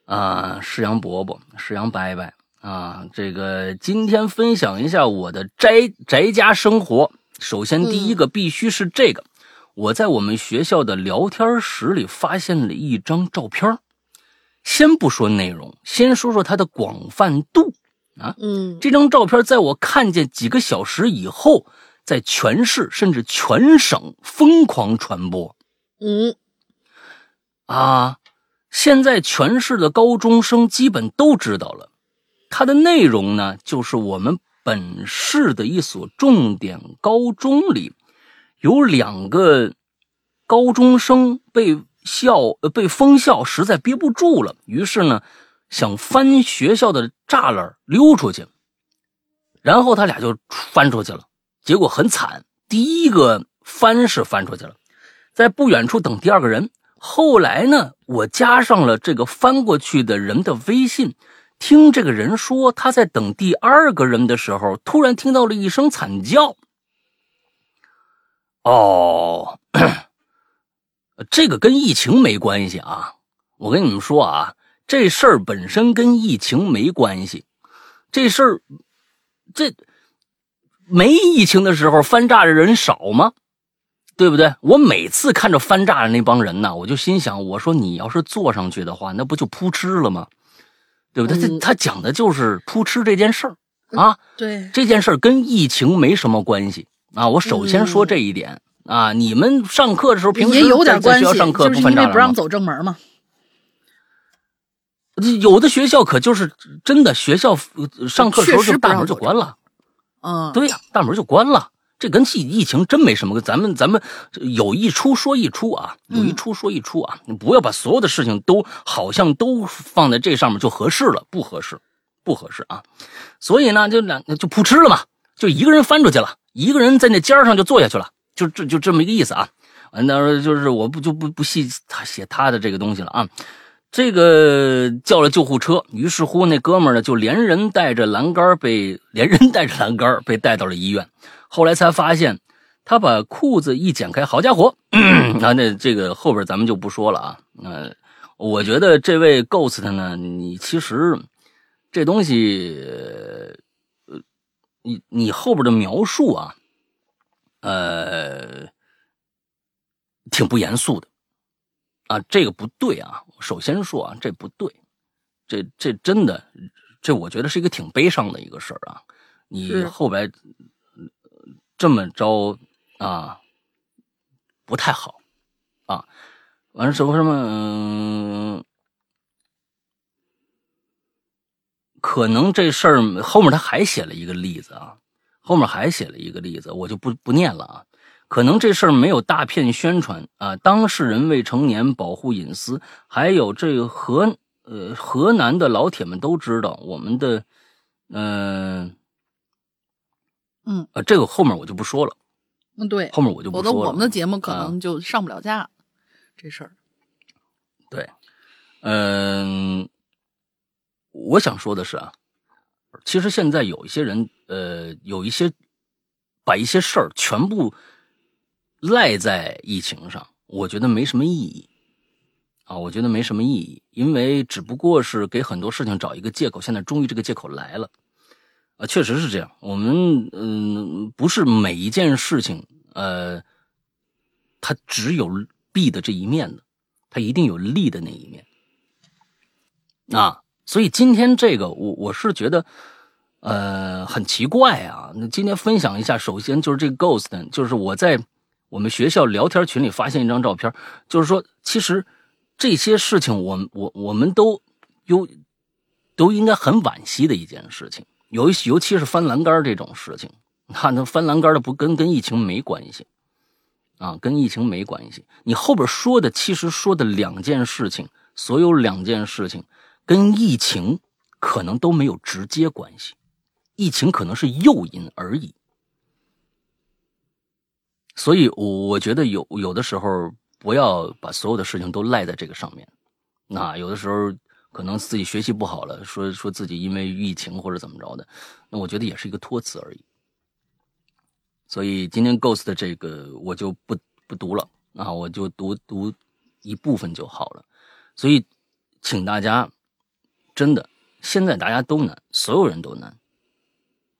啊。诗阳伯伯，诗阳拜拜啊！这个今天分享一下我的宅宅家生活。首先，第一个必须是这个。我在我们学校的聊天室里发现了一张照片先不说内容，先说说它的广泛度啊。嗯，这张照片在我看见几个小时以后，在全市甚至全省疯狂传播。嗯，啊，现在全市的高中生基本都知道了。它的内容呢，就是我们本市的一所重点高中里，有两个高中生被校呃被封校，实在憋不住了，于是呢，想翻学校的栅栏溜出去。然后他俩就翻出去了，结果很惨，第一个翻是翻出去了，在不远处等第二个人。后来呢，我加上了这个翻过去的人的微信，听这个人说他在等第二个人的时候，突然听到了一声惨叫。哦，这个跟疫情没关系啊！我跟你们说啊，这事儿本身跟疫情没关系，这事儿。这没疫情的时候翻炸的人少吗？对不对？我每次看着翻炸的那帮人呢，我就心想：我说你要是坐上去的话，那不就扑哧了吗？对不对？他他讲的就是扑哧这件事儿啊。对，这件事儿跟疫情没什么关系啊。我首先说这一点啊。你们上课的时候平时也有点关系，上课就是因为不让走正门嘛。有的学校可就是真的，学校上课时候就大门就关了，嗯，对呀，大门就关了。这跟疫疫情真没什么。咱们咱们有一出说一出啊，有一出说一出啊。你不要把所有的事情都好像都放在这上面就合适了，不合适，不合适啊。所以呢，就两就扑哧了嘛，就一个人翻出去了，一个人在那尖上就坐下去了，就这就这么一个意思啊。完，到时候就是我不就不不细他写他的这个东西了啊。这个叫了救护车，于是乎那哥们呢就连人带着栏杆被连人带着栏杆被带到了医院。后来才发现，他把裤子一剪开，好家伙！那那这个后边咱们就不说了啊。那我觉得这位 Ghost 呢，你其实这东西，你你后边的描述啊，呃，挺不严肃的。啊，这个不对啊！首先说啊，这不对，这这真的，这我觉得是一个挺悲伤的一个事儿啊。你后边这么着啊，不太好啊。完了什么什么，嗯，可能这事儿后面他还写了一个例子啊，后面还写了一个例子，我就不不念了啊。可能这事儿没有大片宣传啊，当事人未成年，保护隐私。还有这个河呃河南的老铁们都知道，我们的嗯嗯呃这个后面我就不说了。嗯，对，后面我就不说了。我们的节目可能就上不了架，这事儿。对，嗯，我想说的是啊，其实现在有一些人呃有一些把一些事儿全部。赖在疫情上，我觉得没什么意义啊！我觉得没什么意义，因为只不过是给很多事情找一个借口。现在终于这个借口来了啊，确实是这样。我们嗯，不是每一件事情呃，它只有弊的这一面的，它一定有利的那一面啊。所以今天这个，我我是觉得呃很奇怪啊。那今天分享一下，首先就是这个 ghost，就是我在。我们学校聊天群里发现一张照片，就是说，其实这些事情，我我我们都有都应该很惋惜的一件事情，尤尤其是翻栏杆这种事情，那那翻栏杆的不跟跟疫情没关系啊，跟疫情没关系。你后边说的其实说的两件事情，所有两件事情跟疫情可能都没有直接关系，疫情可能是诱因而已。所以，我我觉得有有的时候不要把所有的事情都赖在这个上面。那有的时候可能自己学习不好了，说说自己因为疫情或者怎么着的，那我觉得也是一个托词而已。所以今天 Ghost 的这个我就不不读了啊，我就读读一部分就好了。所以，请大家真的，现在大家都难，所有人都难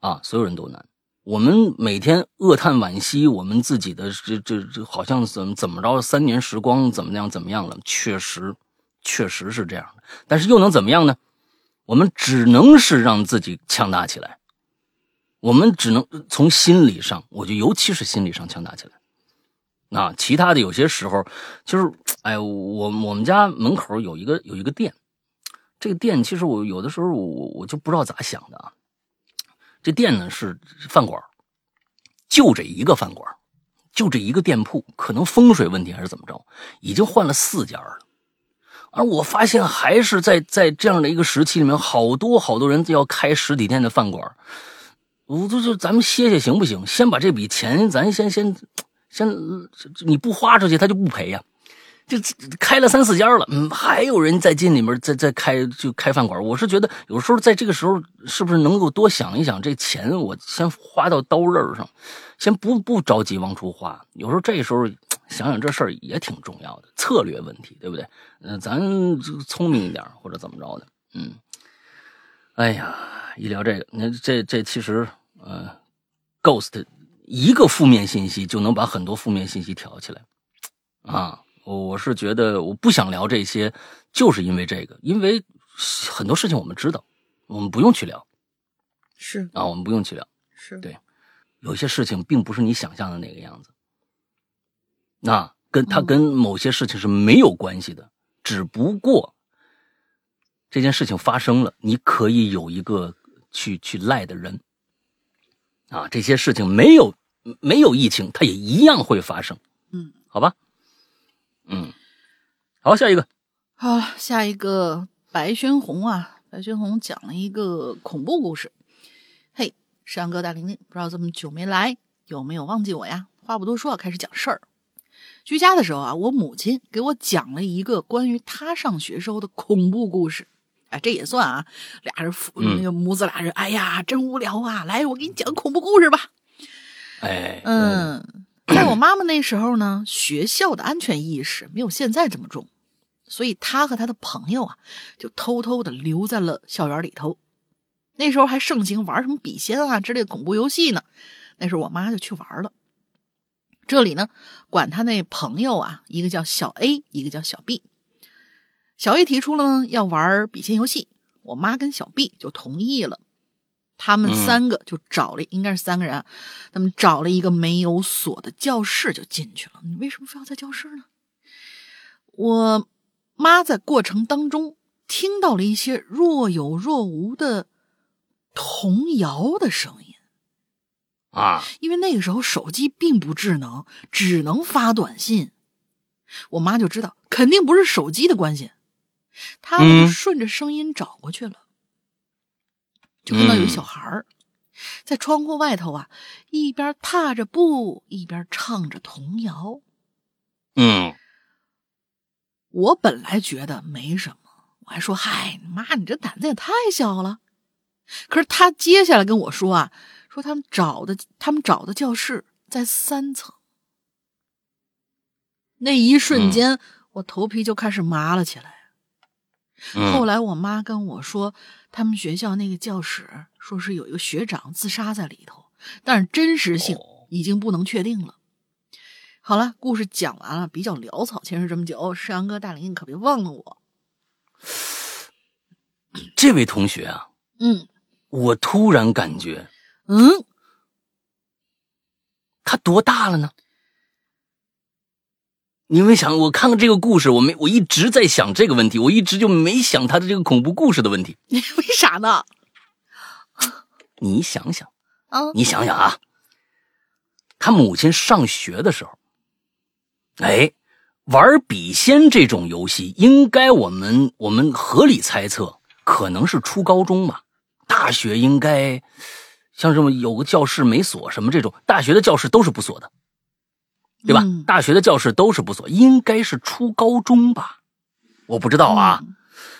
啊，所有人都难。我们每天恶叹惋惜，我们自己的这这这好像怎么怎么着，三年时光怎么样怎么样了？确实，确实是这样的。但是又能怎么样呢？我们只能是让自己强大起来。我们只能从心理上，我就尤其是心理上强大起来。啊，其他的有些时候，就是，哎，我我们家门口有一个有一个店，这个店其实我有的时候我我就不知道咋想的啊。这店呢是饭馆，就这一个饭馆，就这一个店铺，可能风水问题还是怎么着，已经换了四家了。而我发现还是在在这样的一个时期里面，好多好多人要开实体店的饭馆。我就就咱们歇歇行不行？先把这笔钱咱先先先，你不花出去他就不赔呀。就开了三四家了，嗯，还有人在进里面在在开就开饭馆。我是觉得有时候在这个时候是不是能够多想一想，这钱我先花到刀刃上，先不不着急往出花。有时候这时候想想这事儿也挺重要的，策略问题，对不对？嗯，咱聪明一点或者怎么着的，嗯。哎呀，一聊这个，那这这其实呃，ghost 一个负面信息就能把很多负面信息挑起来啊。我是觉得我不想聊这些，就是因为这个，因为很多事情我们知道，我们不用去聊，是啊，我们不用去聊，是。对，有些事情并不是你想象的那个样子，那跟他跟某些事情是没有关系的，只不过这件事情发生了，你可以有一个去去赖的人，啊，这些事情没有没有疫情，它也一样会发生，嗯，好吧。嗯，好，下一个，好，下一个白轩红啊，白轩红讲了一个恐怖故事。嘿，山哥大玲玲，不知道这么久没来，有没有忘记我呀？话不多说，开始讲事儿。居家的时候啊，我母亲给我讲了一个关于她上学时候的恐怖故事。哎，这也算啊，俩人父那个母子俩人，哎呀，真无聊啊！来，我给你讲恐怖故事吧。哎，嗯。在我妈妈那时候呢，学校的安全意识没有现在这么重，所以她和她的朋友啊，就偷偷的留在了校园里头。那时候还盛行玩什么笔仙啊之类的恐怖游戏呢。那时候我妈就去玩了。这里呢，管他那朋友啊，一个叫小 A，一个叫小 B。小 A 提出了要玩笔仙游戏，我妈跟小 B 就同意了。他们三个就找了，应该是三个人，他们找了一个没有锁的教室就进去了。你为什么非要在教室呢？我妈在过程当中听到了一些若有若无的童谣的声音啊，因为那个时候手机并不智能，只能发短信。我妈就知道肯定不是手机的关系，她就顺着声音找过去了。就看到有一小孩儿在窗户外头啊，一边踏着步，一边唱着童谣。嗯，我本来觉得没什么，我还说：“嗨，妈，你这胆子也太小了。”可是他接下来跟我说啊，说他们找的他们找的教室在三层。那一瞬间，我头皮就开始麻了起来。后来我妈跟我说，他们学校那个教室说是有一个学长自杀在里头，但是真实性已经不能确定了。好了，故事讲完了，比较潦草，前世这么久，山阳哥大林，你可别忘了我。这位同学啊，嗯，我突然感觉，嗯，他多大了呢？你没想，我看看这个故事，我没，我一直在想这个问题，我一直就没想他的这个恐怖故事的问题。你 为啥呢？你想想啊，你想想啊，他母亲上学的时候，哎，玩笔仙这种游戏，应该我们我们合理猜测，可能是初高中吧。大学应该像什么有个教室没锁什么这种，大学的教室都是不锁的。对吧？大学的教室都是不错，应该是初高中吧？我不知道啊。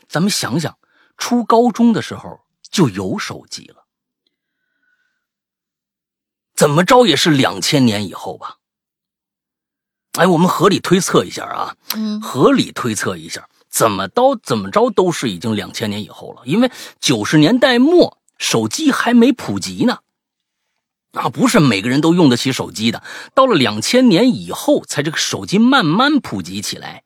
咱们想想，初高中的时候就有手机了，怎么着也是两千年以后吧？哎，我们合理推测一下啊，嗯，合理推测一下，怎么着怎么着都是已经两千年以后了，因为九十年代末手机还没普及呢。那，不是每个人都用得起手机的。到了两千年以后，才这个手机慢慢普及起来。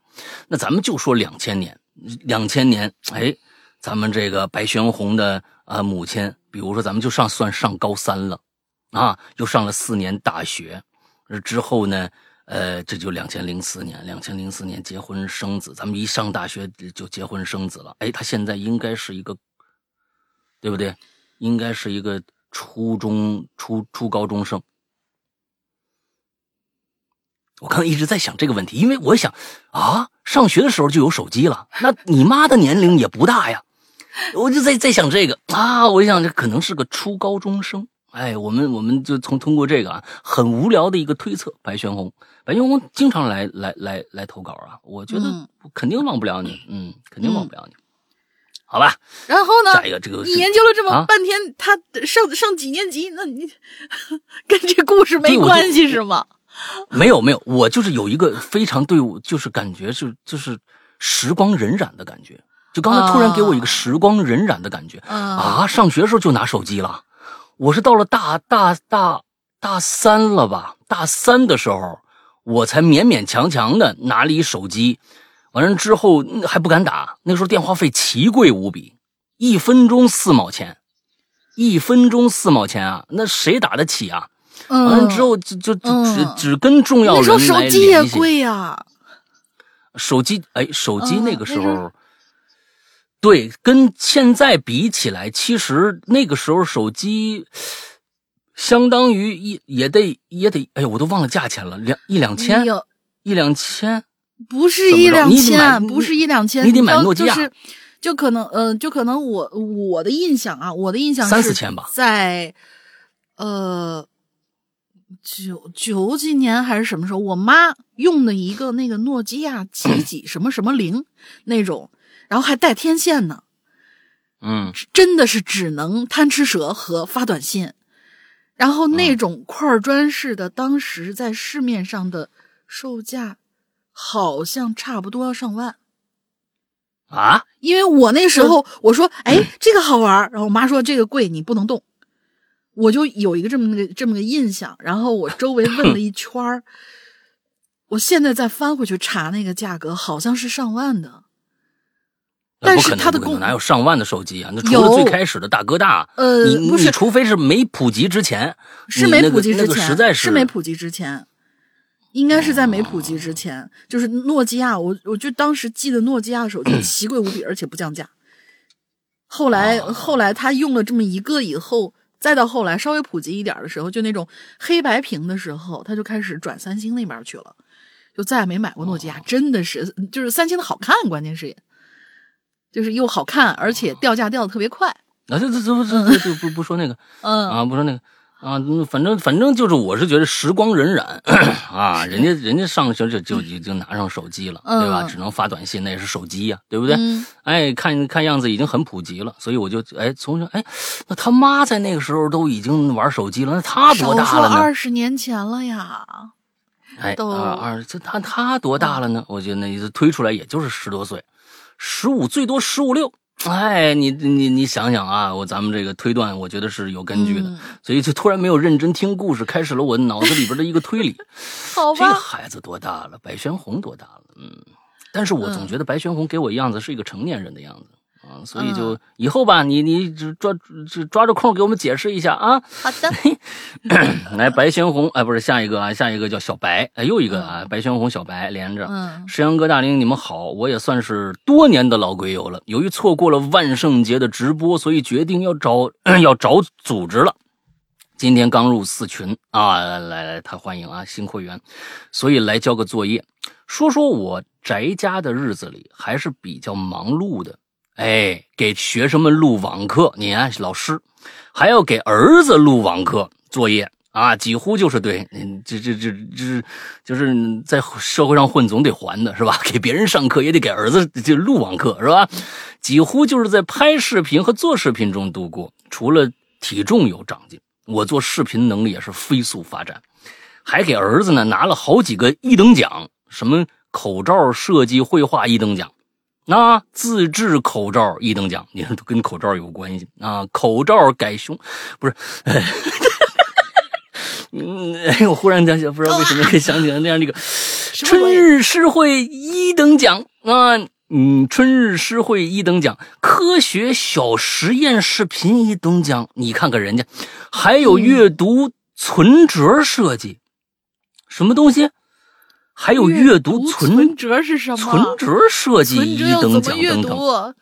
那咱们就说两千年，两千年，哎，咱们这个白玄红的啊母亲，比如说咱们就上算上高三了，啊，又上了四年大学，之后呢，呃，这就两千零四年，两千零四年结婚生子，咱们一上大学就结婚生子了。哎，他现在应该是一个，对不对？应该是一个。初中初初高中生。我刚刚一直在想这个问题，因为我想啊，上学的时候就有手机了，那你妈的年龄也不大呀，我就在在想这个啊，我想这可能是个初高中生。哎，我们我们就从通过这个啊，很无聊的一个推测，白玄红，白玄红经常来来来来投稿啊，我觉得肯定忘不了你，嗯，肯定忘不了你，好吧？然后呢？下一个这个你研究了这么半天，他上上几年级？那你 跟这故事没关系是吗？没有没有，我就是有一个非常对我就是感觉是就是时光荏苒的感觉，就刚才突然给我一个时光荏苒的感觉啊！上学时候就拿手机了。我是到了大大大大三了吧？大三的时候，我才勉勉强强的拿了一手机，完了之后还不敢打。那时候电话费奇贵无比，一分钟四毛钱，一分钟四毛钱啊，那谁打得起啊？完了之后就就只只跟重要人来联系。手机也贵呀。手机哎，手机那个时候。对，跟现在比起来，其实那个时候手机相当于一也得也得，哎呦，我都忘了价钱了，两一两千，一两千，不是一两千，不是一两千，你得买诺基亚，就是就可能，嗯，就可能我我的印象啊，我的印象三四千吧，在呃九九几年还是什么时候，我妈用的一个那个诺基亚 几几什么什么零那种。然后还带天线呢，嗯，真的是只能贪吃蛇和发短信。然后那种块砖式的，当时在市面上的售价好像差不多要上万啊！因为我那时候我说，哎，这个好玩，然后我妈说这个贵，你不能动。我就有一个这么个这么个印象。然后我周围问了一圈儿，我现在再翻回去查那个价格，好像是上万的。但是他的功哪有上万的手机啊？那除了最开始的大哥大，呃，你你除非是没普及之前，是没普及之前，实在是没普及之前，应该是在没普及之前，就是诺基亚，我我就当时记得诺基亚手机 奇贵无比，而且不降价。后来后来他用了这么一个以后，再到后来稍微普及一点的时候，就那种黑白屏的时候，他就开始转三星那边去了，就再也没买过诺基亚。真的是，就是三星的好看，关键是也。就是又好看，而且掉价掉的特别快。啊，这这这这这不不说那个，嗯啊，不说那个啊，反正反正就是，我是觉得时光荏苒 啊，人家人家上学就就已经拿上手机了，对吧？只能发短信，那也是手机呀，对不对？哎，看看样子已经很普及了，所以我就哎，从小哎，那他妈在那个时候都已经玩手机了，那他多大了呢？二十年前了呀。哎，二二这他他多大了呢？我觉得那意思推出来也就是十多岁。十五最多十五六，哎，你你你想想啊，我咱们这个推断，我觉得是有根据的，所以就突然没有认真听故事，开始了我脑子里边的一个推理。好吧，这个孩子多大了？白玄红多大了？嗯，但是我总觉得白玄红给我样子是一个成年人的样子。啊，所以就以后吧，你你只抓抓着空给我们解释一下啊。好的。来，白玄红，哎，不是下一个啊，下一个叫小白，哎，又一个啊，白玄红小白连着。嗯。石阳哥大林，你们好，我也算是多年的老鬼友了。由于错过了万圣节的直播，所以决定要找 要找组织了。今天刚入四群啊，来来，他欢迎啊，新会员，所以来交个作业，说说我宅家的日子里还是比较忙碌的。哎，给学生们录网课，你看老师还要给儿子录网课作业啊，几乎就是对，嗯，这这这这，就是在社会上混总得还的是吧？给别人上课也得给儿子就录网课是吧？几乎就是在拍视频和做视频中度过。除了体重有长进，我做视频能力也是飞速发展，还给儿子呢拿了好几个一等奖，什么口罩设计、绘画一等奖。那自制口罩一等奖，你看都跟口罩有关系啊！口罩改胸，不是，嗯，哎，我忽然间想，不知道为什么可以想起来那样的一个 春日诗会一等奖啊，嗯，春日诗会一等奖，科学小实验视频一等奖，你看看人家，还有阅读存折设计，什么东西？还有阅读存折是什么？存折设计一等奖等等。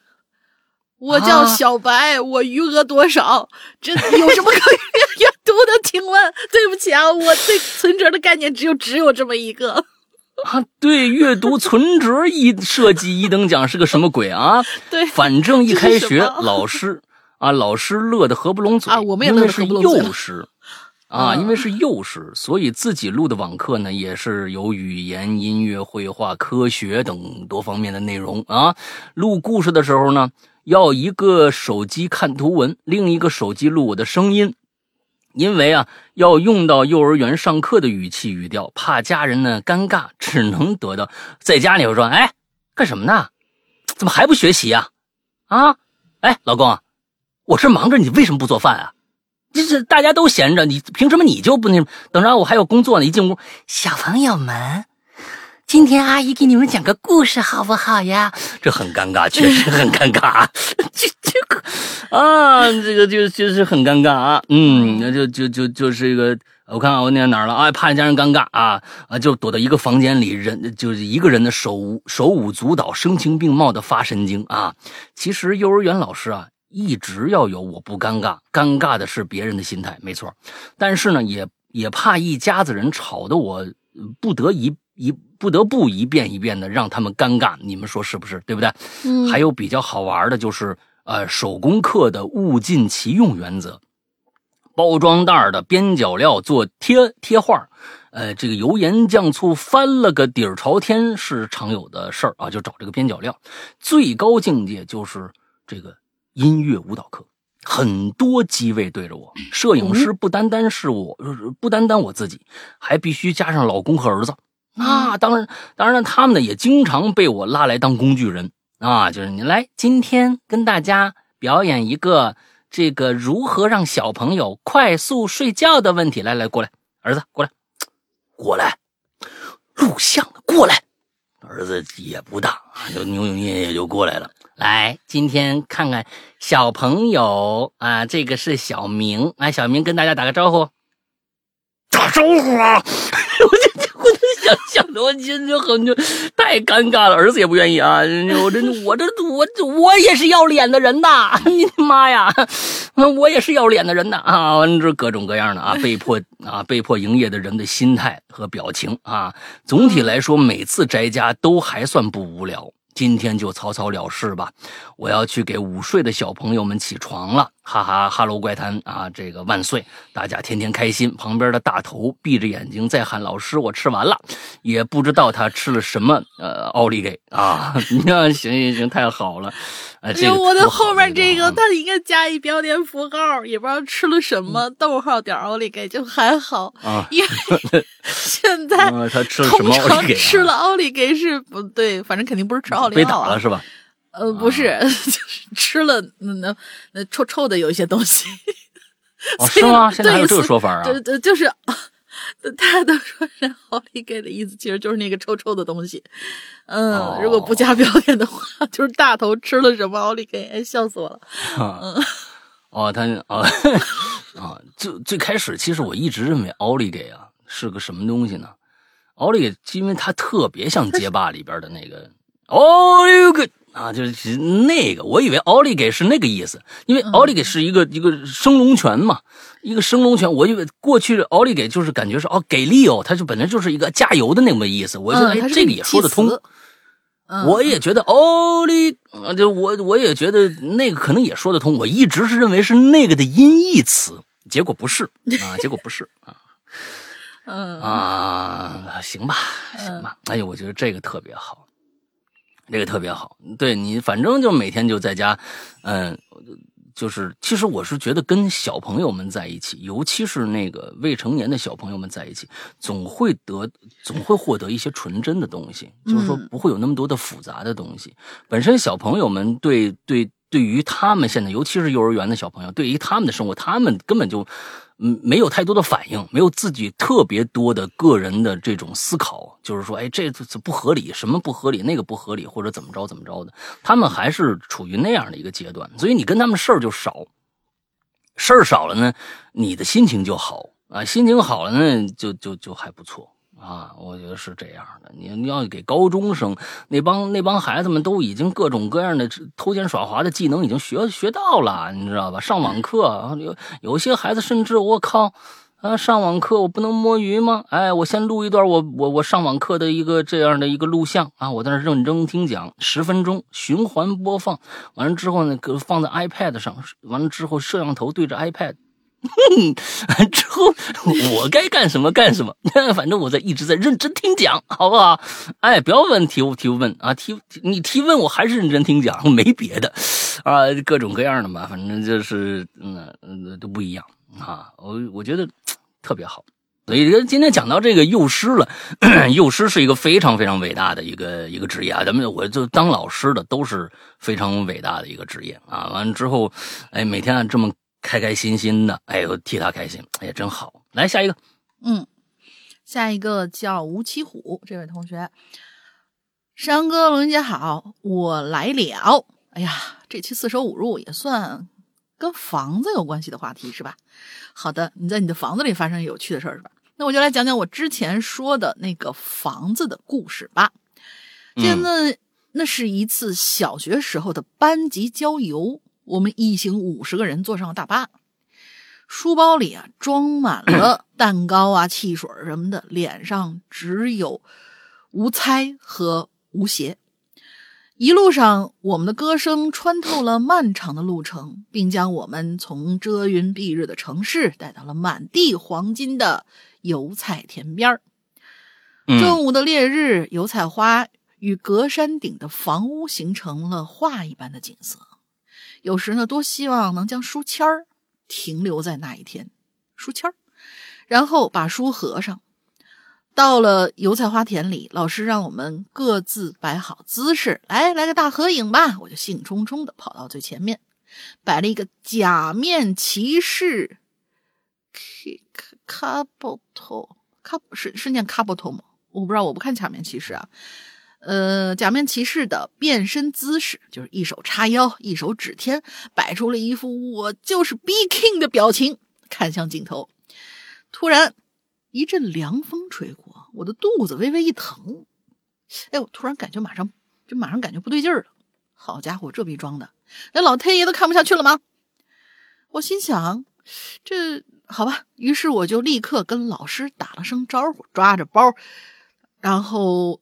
我叫小白，我余额多少？这有什么可阅阅读的？请问，对不起啊，我对存折的概念只有只有这么一个。啊，对，阅读存折一设计一等奖是个什么鬼啊？对，反正一开学，老师啊，老师乐得合不拢嘴啊，我们也乐得合不拢嘴。幼师啊，因为是幼师，所以自己录的网课呢，也是有语言、音乐、绘画、科学等多方面的内容啊。录故事的时候呢，要一个手机看图文，另一个手机录我的声音。因为啊，要用到幼儿园上课的语气语调，怕家人呢尴尬，只能得到在家里我说：“哎，干什么呢？怎么还不学习呀？啊，哎，老公，我这忙着，你为什么不做饭啊？这是大家都闲着，你凭什么你就不那？等着我还有工作呢。一进屋，小朋友们。”今天阿姨给你们讲个故事好不好呀？这很尴尬，确实很尴尬。这这个啊，这个就就是很尴尬啊。嗯，那就就就就是一个，我看看我念哪儿了啊？怕家人尴尬啊啊，就躲到一个房间里，人就是一个人的手手舞足蹈、声情并茂的发神经啊。其实幼儿园老师啊，一直要有我不尴尬，尴尬的是别人的心态，没错。但是呢，也也怕一家子人吵得我不得已。一不得不一遍一遍的让他们尴尬，你们说是不是？对不对？嗯。还有比较好玩的就是，呃，手工课的物尽其用原则，包装袋的边角料做贴贴画，呃，这个油盐酱醋翻了个底儿朝天是常有的事儿啊，就找这个边角料。最高境界就是这个音乐舞蹈课，很多机位对着我，摄影师不单单是我，不单单我自己，还必须加上老公和儿子。啊，当然，当然了，他们呢也经常被我拉来当工具人啊，就是你来今天跟大家表演一个这个如何让小朋友快速睡觉的问题。来来，过来，儿子过来，过来，录像过来，儿子也不大啊，就扭扭捏捏就过来了。来，今天看看小朋友啊，这个是小明，来，小明跟大家打个招呼，打招呼啊，我就。想想的，我真就很就太尴尬了。儿子也不愿意啊，我这我这我我也是要脸的人呐！你妈呀，我也是要脸的人呐啊！这各种各样的啊，被迫啊被迫营业的人的心态和表情啊，总体来说，每次宅家都还算不无聊。今天就草草了事吧，我要去给午睡的小朋友们起床了。哈哈哈喽怪谈啊，这个万岁，大家天天开心。旁边的大头闭着眼睛在喊：“老师，我吃完了。”也不知道他吃了什么，呃，奥利给啊！你看，行行行，太好了。哎，这我的后面这个他应该加一标点符号，也不知道吃了什么，逗号点奥利给就还好啊。因为 现在他吃了什么奥利给？吃了奥利给是不对，反正肯定不是吃奥利给。被打了是吧？呃，不是，就是吃了那那臭臭的有一些东西。哦，是吗？现在还有这个说法啊？对对，就是大家都说是奥利给的意思，其实就是那个臭臭的东西。嗯，如果不加标点的话，就是大头吃了什么奥利给？哎，笑死我了。嗯，哦，他啊啊，最最开始其实我一直认为奥利给啊是个什么东西呢？奥利给，因为它特别像街霸里边的那个奥利给。啊，就是那个，我以为奥利给是那个意思，因为奥利给是一个一个升龙拳嘛，一个升龙拳，我以为过去奥利给就是感觉是哦给力哦，它就本来就是一个加油的那么意思，我觉得哎这个也说得通，我也觉得奥利啊，就我我也觉得那个可能也说得通，我一直是认为是那个的音译词，结果不是啊，结果不是啊，嗯。啊，行吧，行吧，哎呦，我觉得这个特别好。这个特别好，对你，反正就每天就在家，嗯，就是其实我是觉得跟小朋友们在一起，尤其是那个未成年的小朋友们在一起，总会得，总会获得一些纯真的东西，就是说不会有那么多的复杂的东西。本身小朋友们对对对于他们现在，尤其是幼儿园的小朋友，对于他们的生活，他们根本就。嗯，没有太多的反应，没有自己特别多的个人的这种思考，就是说，哎，这这不合理，什么不合理，那个不合理，或者怎么着怎么着的，他们还是处于那样的一个阶段，所以你跟他们事儿就少，事儿少了呢，你的心情就好啊，心情好了呢，就就就还不错。啊，我觉得是这样的。你你要给高中生那帮那帮孩子们都已经各种各样的偷奸耍滑的技能已经学学到了，你知道吧？上网课有有些孩子甚至我靠啊，上网课我不能摸鱼吗？哎，我先录一段我我我上网课的一个这样的一个录像啊，我在那认真听讲十分钟循环播放，完了之后呢，放在 iPad 上，完了之后摄像头对着 iPad。哼 之后 我该干什么干什么，反正我在一直在认真听讲，好不好？哎，不要问提提问啊，提你提问我还是认真听讲，没别的啊，各种各样的嘛，反正就是嗯嗯都不一样啊。我我觉得特别好，所以今天讲到这个幼师了，幼师是一个非常非常伟大的一个一个职业啊。咱们我就当老师的都是非常伟大的一个职业啊。完了之后，哎，每天这么。开开心心的，哎呦，替他开心，哎呀，真好。来下一个，嗯，下一个叫吴奇虎这位同学，山哥、龙姐好，我来了。哎呀，这期四舍五入也算跟房子有关系的话题是吧？好的，你在你的房子里发生有趣的事儿是吧？那我就来讲讲我之前说的那个房子的故事吧。记得那是一次小学时候的班级郊游。我们一行五十个人坐上了大巴，书包里啊装满了 蛋糕啊、汽水什么的，脸上只有无猜和无邪。一路上，我们的歌声穿透了漫长的路程，并将我们从遮云蔽日的城市带到了满地黄金的油菜田边儿。正午的烈日，油菜花与隔山顶的房屋形成了画一般的景色。有时呢，多希望能将书签儿停留在那一天，书签儿，然后把书合上。到了油菜花田里，老师让我们各自摆好姿势，来来个大合影吧。我就兴冲冲的跑到最前面，摆了一个假面骑士，卡卡布托卡是是念卡布托吗？我不知道，我不看假面骑士啊。呃，假面骑士的变身姿势就是一手叉腰，一手指天，摆出了一副我就是 B King 的表情，看向镜头。突然，一阵凉风吹过，我的肚子微微一疼。哎，我突然感觉马上就马上感觉不对劲儿了。好家伙，这逼装的，连老天爷都看不下去了吗？我心想，这好吧。于是我就立刻跟老师打了声招呼，抓着包，然后。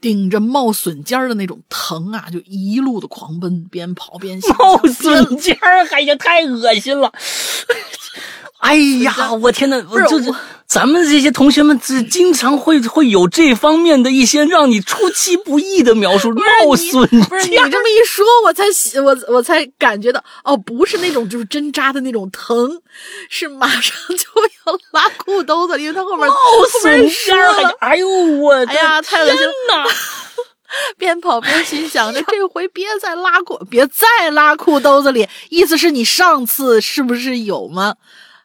顶着冒笋尖儿的那种疼啊，就一路的狂奔，边跑边笑。冒笋尖儿，哎呀，太恶心了！哎呀，我天呐，不是就是咱们这些同学们，这经常会会有这方面的一些让你出其不意的描述。冒笋不是你这么一说，我才我我才感觉到哦，不是那种就是针扎的那种疼，是马上就要拉裤兜子，因为他后面冒笋尖了，哎呦我，哎呀，太恶心了！边跑边心想着，这回别再拉裤，别再拉裤兜子里，意思是你上次是不是有吗？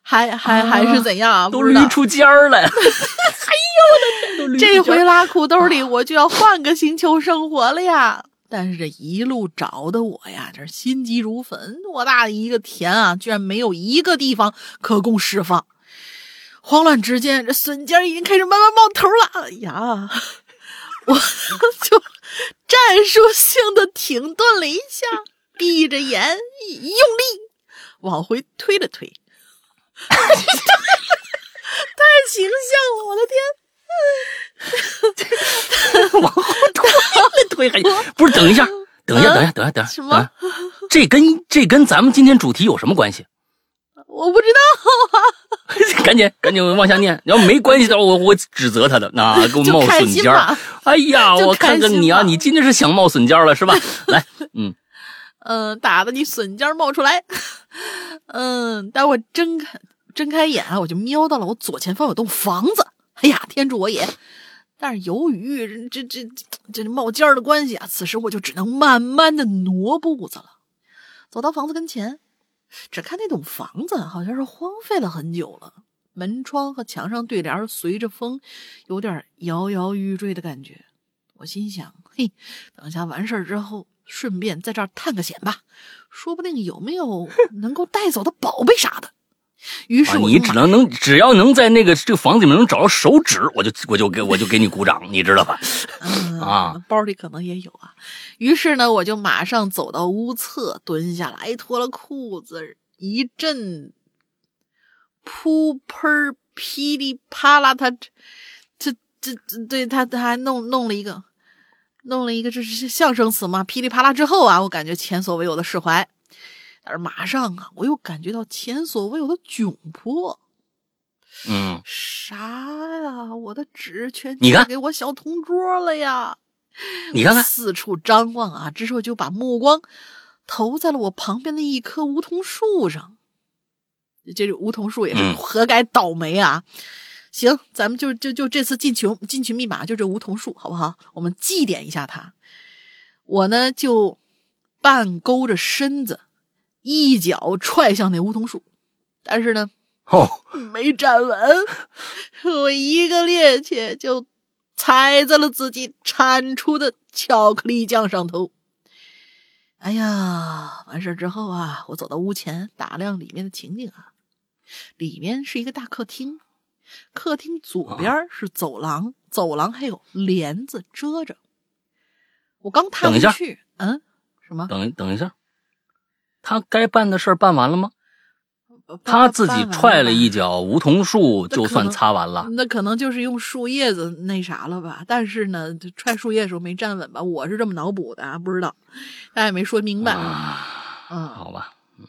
还还还是怎样啊？都捋出尖儿来！哎呦我的天！这回拉裤兜里，我就要换个星球生活了呀！但是这一路找的我呀，这心急如焚。偌大的一个田啊，居然没有一个地方可供释放。慌乱之间，这笋尖已经开始慢慢冒头了。哎呀，我就战术性的停顿了一下，闭着眼用力往回推了推。太形象了，我的天！往后推了推，还 不是？等一下，等一下，等一下，等一下，等一下，什么？这跟这跟咱们今天主题有什么关系？我不知道啊！赶紧赶紧往下念，要没关系的话，我我指责他的，那给我冒笋尖儿。哎呀，我看看你啊，你今天是想冒笋尖了是吧？来，嗯嗯，打的你笋尖冒出来。嗯，待我睁开。睁开眼啊，我就瞄到了我左前方有栋房子。哎呀，天助我也！但是由于这这这这冒尖儿的关系啊，此时我就只能慢慢的挪步子了。走到房子跟前，只看那栋房子好像是荒废了很久了，门窗和墙上对联随着风有点摇摇欲坠的感觉。我心想，嘿，等下完事儿之后，顺便在这儿探个险吧，说不定有没有能够带走的宝贝啥的。于是我你只能能只要能在那个这个房子里面能找到手指，我就我就给我就给你鼓掌，你知道吧？啊，包里可能也有啊。于是呢，我就马上走到屋侧，蹲下来，脱了裤子，一阵噗喷噼里啪啦，他这这这对他他还弄弄了一个弄了一个这是相声词吗？噼里啪啦之后啊，我感觉前所未有的释怀。但是马上啊，我又感觉到前所未有的窘迫。嗯，啥呀？我的纸全你看给我小同桌了呀！你看看，四处张望啊，之后就把目光投在了我旁边的一棵梧桐树上。这梧桐树也是何该倒霉啊！行，咱们就就就这次进群进群密码就这梧桐树，好不好？我们祭奠一下它。我呢就半勾着身子。一脚踹向那梧桐树，但是呢，哦，没站稳，我一个趔趄就踩在了自己铲出的巧克力酱上头。哎呀，完事之后啊，我走到屋前打量里面的情景啊，里面是一个大客厅，客厅左边是走廊，走廊还有帘子遮着。我刚踏进去，嗯，什么？等等一下。他该办的事儿办完了吗？他自己踹了一脚梧桐树，就算擦完了。那可能就是用树叶子那啥了吧？但是呢，踹树叶的时候没站稳吧？我是这么脑补的，不知道，他也没说明白。嗯，好吧，嗯，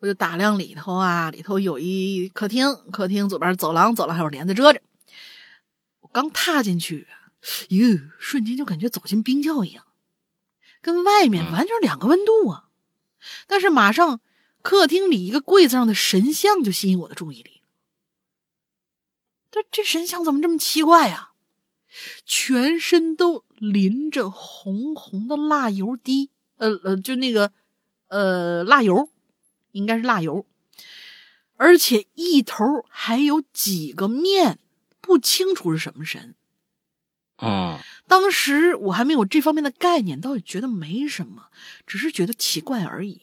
我就打量里头啊，里头有一客厅，客厅左边走廊，走廊还有帘子遮着。我刚踏进去，哟，瞬间就感觉走进冰窖一样。跟外面完全两个温度啊！但是马上，客厅里一个柜子上的神像就吸引我的注意力。这这神像怎么这么奇怪呀？全身都淋着红红的蜡油滴，呃呃，就那个呃蜡油，应该是蜡油，而且一头还有几个面，不清楚是什么神。嗯。当时我还没有这方面的概念，倒也觉得没什么，只是觉得奇怪而已。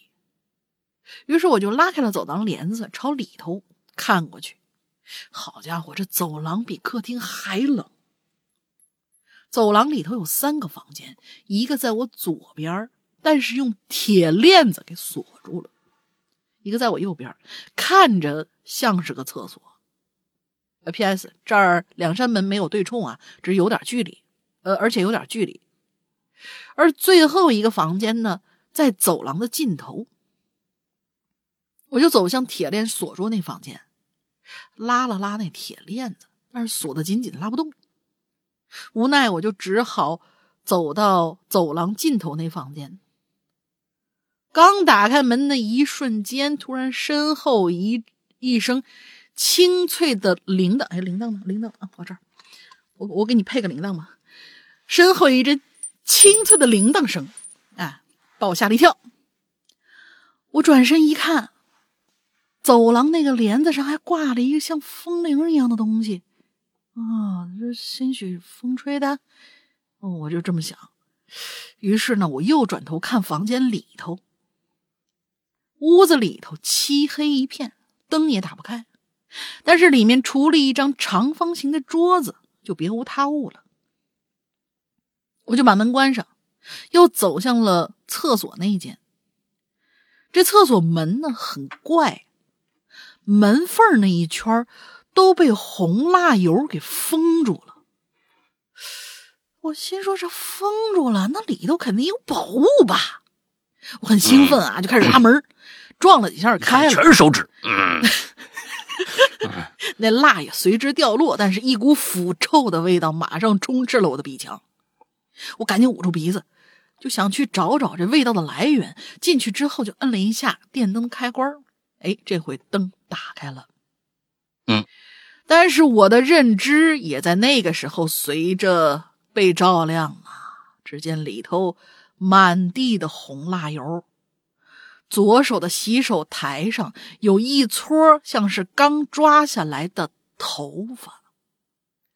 于是我就拉开了走廊帘子，朝里头看过去。好家伙，这走廊比客厅还冷。走廊里头有三个房间，一个在我左边，但是用铁链子给锁住了；一个在我右边，看着像是个厕所。P.S. 这儿两扇门没有对冲啊，只是有点距离。呃，而且有点距离，而最后一个房间呢，在走廊的尽头。我就走向铁链锁住那房间，拉了拉那铁链子，但是锁的紧紧的，拉不动。无奈，我就只好走到走廊尽头那房间。刚打开门的一瞬间，突然身后一一声清脆的铃铛，哎，铃铛呢？铃铛啊，我这儿，我我给你配个铃铛吧。身后一阵清脆的铃铛声，哎，把我吓了一跳。我转身一看，走廊那个帘子上还挂了一个像风铃一样的东西。啊，这兴许风吹的。哦，我就这么想。于是呢，我又转头看房间里头，屋子里头漆黑一片，灯也打不开。但是里面除了一张长方形的桌子，就别无他物了。我就把门关上，又走向了厕所那一间。这厕所门呢很怪，门缝那一圈都被红蜡油给封住了。我心说这封住了，那里头肯定有宝物吧？我很兴奋啊，就开始拉门，撞了几下开了，全是手指。那蜡也随之掉落，但是一股腐臭的味道马上充斥了我的鼻腔。我赶紧捂住鼻子，就想去找找这味道的来源。进去之后，就摁了一下电灯开关，哎，这回灯打开了。嗯，但是我的认知也在那个时候随着被照亮啊。只见里头满地的红蜡油，左手的洗手台上有一撮像是刚抓下来的头发。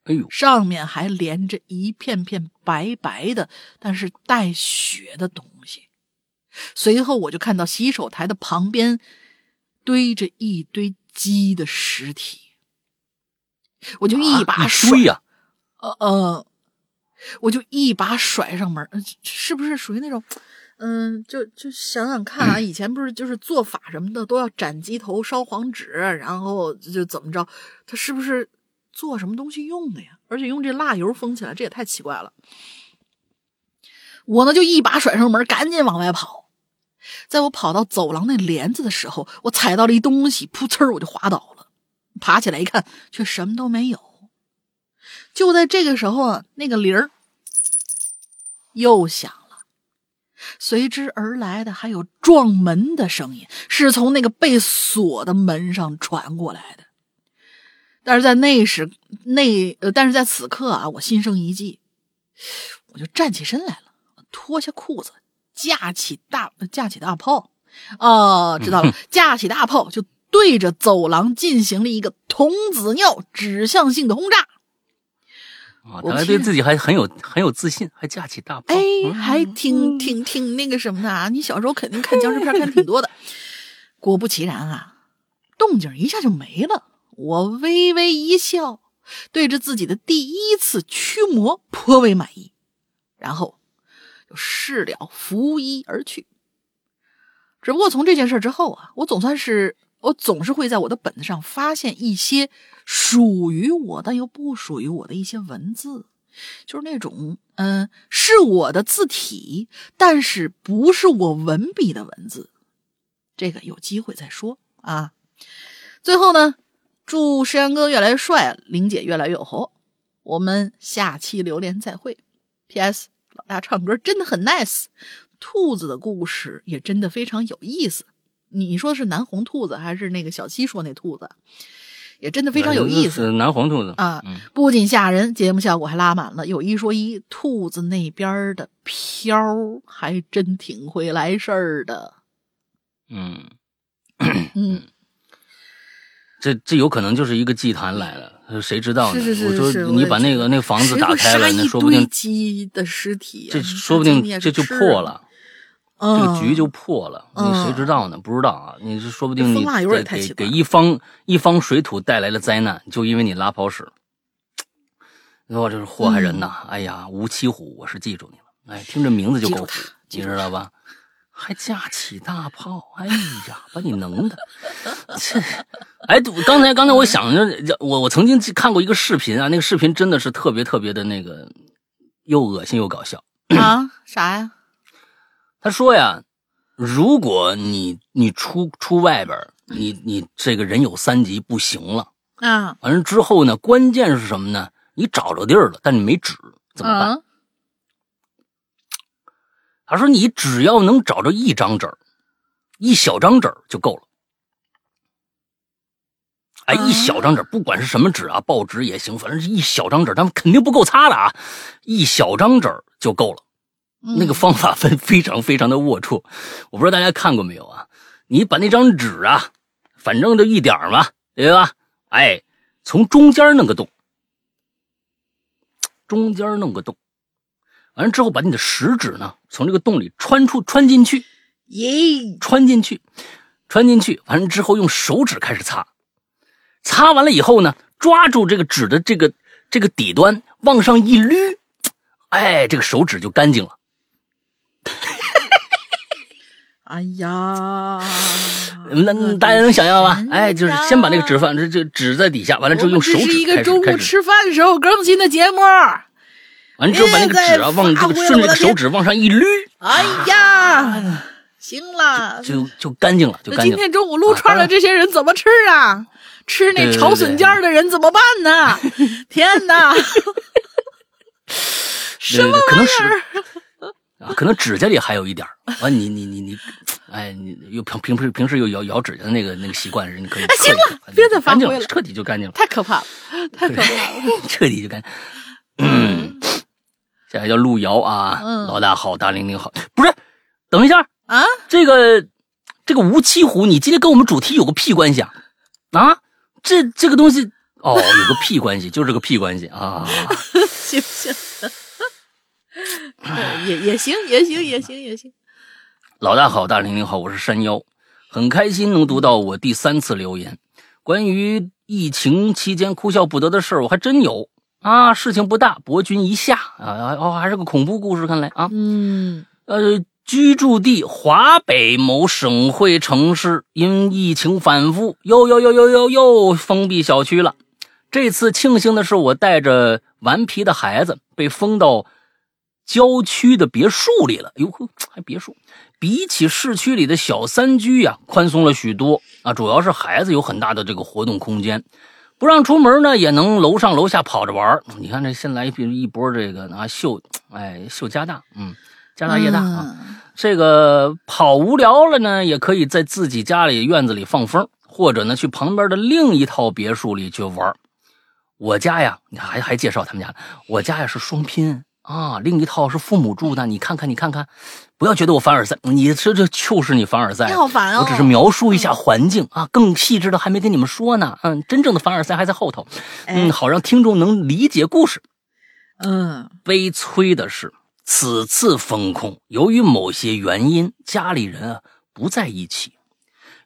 哎呦，上面还连着一片片白白的，但是带血的东西。随后我就看到洗手台的旁边堆着一堆鸡的尸体，我就一把啊甩，堆呀、呃呃，我就一把甩上门，呃是不是属于那种？嗯，就就想想看啊，以前不是就是做法什么的都要斩鸡头、烧黄纸，然后就怎么着？他是不是做什么东西用的呀？而且用这蜡油封起来，这也太奇怪了。我呢就一把甩上门，赶紧往外跑。在我跑到走廊那帘子的时候，我踩到了一东西，噗呲我就滑倒了。爬起来一看，却什么都没有。就在这个时候啊，那个铃儿又响了，随之而来的还有撞门的声音，是从那个被锁的门上传过来的。但是在那时那呃，但是在此刻啊，我心生一计，我就站起身来了，脱下裤子，架起大架起大炮，哦，知道了，架起大炮就对着走廊进行了一个童子尿指向性的轰炸。啊，我他还对自己还很有很有自信，还架起大炮。哎，嗯还挺挺挺那个什么的啊！你小时候肯定看僵尸片看挺多的。果不其然啊，动静一下就没了。我微微一笑，对着自己的第一次驱魔颇为满意，然后就事了拂衣而去。只不过从这件事之后啊，我总算是我总是会在我的本子上发现一些属于我但又不属于我的一些文字。就是那种，嗯、是我的字体，但是不是我文笔的文字。这个有机会再说啊。最后呢，祝石阳哥越来越帅，玲姐越来越红。我们下期榴莲再会。P.S. 老大唱歌真的很 nice，兔子的故事也真的非常有意思。你说是南红兔子还是那个小七说那兔子？也真的非常有意思。是南红兔子啊嗯，不仅吓人，节目效果还拉满了。有一说一，兔子那边的飘还真挺会来事儿的。嗯，嗯，这这有可能就是一个祭坛来了，呃谁知道呢？是是是我说你把那个那个房子打开了，那说不定鸡的尸体、啊，这说不定这就。破了，这嗯，个局就破了。你嗯谁知道呢？不知道啊，你是说不定你给给给一方一方水土带来了灾难，就因为你拉泡屎。你说这是祸害人呐！嗯哎呀，吴七虎，我是记住你了。哎，听这名字就够虎你知道吧？还架起大炮，哎呀，把你能的！这，哎，刚才刚才我想着，我我曾经看过一个视频啊，那个视频真的是特别特别的那个，又恶心又搞笑。啊，啥呀？他说呀，如果你你出出外边，你你这个人有三级不行了，啊，完了之后呢，关键是什么呢？你找着地儿了，但你没纸，怎么办？啊他说你只要能找着一张纸儿，一小张纸儿就够了。哎，啊一小张纸，不管是什么纸啊，报纸也行，反正是一小张纸，他们肯定不够擦的啊，一小张纸就够了。那个嗯方法非非常非常的龌龊，我不知道大家看过没有啊？你把那张纸啊，反正就一点儿嘛，对吧？哎，从中间弄个洞，中间弄个洞，完了之后把你的食指呢从这个洞里穿出穿进去，耶，穿进去，穿进去，完了之后用手指开始擦，擦完了以后呢，抓住这个纸的这个这个底端往上一捋，哎，这个手指就干净了。哎呀，那大家能想象吧天？哎，就是先把那个纸放这这纸在底下，完了之后用手这是一个指开始开始，中午吃饭的时候更新的节目。完了之后把那个纸啊往这个顺着手指往上一捋，哎呀，行了，就就干净了，就干净了。今天中午撸串的这些人怎么吃啊？吃那炒笋尖的人怎么办呢？天哪！什么对对可能玩意儿？啊，可能指甲里还有一点儿完你你你你，哎，你又平平时平时又咬咬指甲的那个那个习惯人，你可以哎行了别再发挥了彻底就干净了，太可怕了，太可怕了！彻底就干净。嗯，下来叫路遥啊，嗯老大好，大玲玲好，不是，等一下，啊！这个这个吴七虎，你今天跟我们主题有个屁关系啊？啊，这这个东西哦，有个屁关系，就是个屁关系啊。行 行，呃也也行，也行，也行，也行。老大好，大玲玲好，我是山妖。很开心能读到我第三次留言。关于疫情期间哭笑不得的事儿，我还真有啊。事情不大，博君一笑啊，哦，还是个恐怖故事，看来啊，嗯呃，居住地华北某省会城市，因疫情反复，又又又又又又封闭小区了。这次庆幸的是，我带着顽皮的孩子被封到郊区的别墅里了。哟呵，还别墅，比起市区里的小三居呀，宽松了许多啊。主要是孩子有很大的这个活动空间，不让出门呢，也能楼上楼下跑着玩儿你看这新来一一波这个啊秀，哎秀家大，嗯，家大业大啊。嗯这个跑无聊了呢，也可以在自己家里院子里放风，或者呢去旁边的另一套别墅里去玩。我家呀，你还还介绍他们家，我家呀是双拼啊，另一套是父母住的。你看看，你看看，不要觉得我凡尔赛，你这这就是你凡尔赛。你好烦哦！我只是描述一下环境啊，更细致的还没跟你们说呢。嗯，真正的凡尔赛还在后头。嗯，哎好让听众能理解故事。嗯悲催的是，此次封控，由于某些原因，家里人啊不在一起，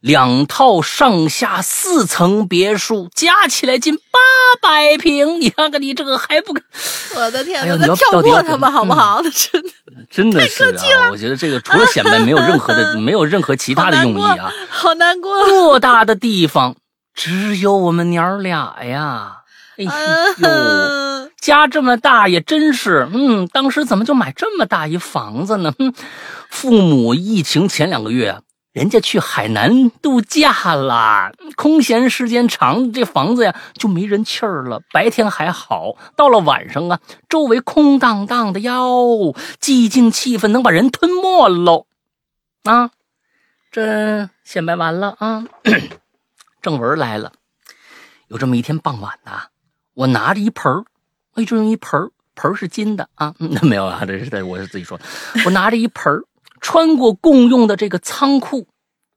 两套上下四层别墅加起来近八百平，你看看你这个还不我的天哪，你要到底要过他们，好不好？那 真的真的是啊！我觉得这个除了显摆，没有任何的，没有任何其他的用意啊。好难过。偌大的地方，只有我们娘儿俩呀！哎呦。嗯，家这么大也真是，嗯，当时怎么就买这么大一房子呢？哼，父母疫情前两个月啊，人家去海南度假了，空闲时间长，这房子呀就没人气儿了。白天还好，到了晚上啊，周围空荡荡的哟，寂静气氛能把人吞没喽。啊，这显摆完了啊，正文来了。有这么一天傍晚呐、我拿着一盆儿，哎，就用一盆儿，盆儿是金的啊，那，没有啊，这是这我是自己说。我拿着一盆儿，穿过共用的这个仓库，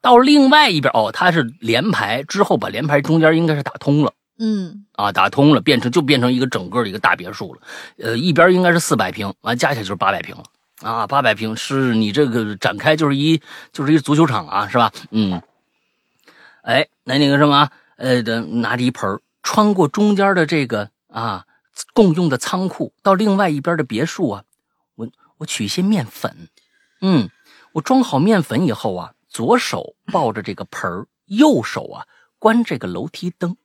到另外一边哦，它是连排，之后把连排中间应该是打通了。嗯。啊，打通了，变成就变成一个整个的一个大别墅了。呃，一边应该是四百平，完加起来就是八百平了。啊，八百平是你这个展开就是一就是一足球场啊，是吧？嗯，哎，那那个什么，呃，这拿着一盆儿穿过中间的这个啊共用的仓库，到另外一边的别墅啊，我我取一些面粉，嗯，我装好面粉以后啊，左手抱着这个盆儿，右手啊关这个楼梯灯，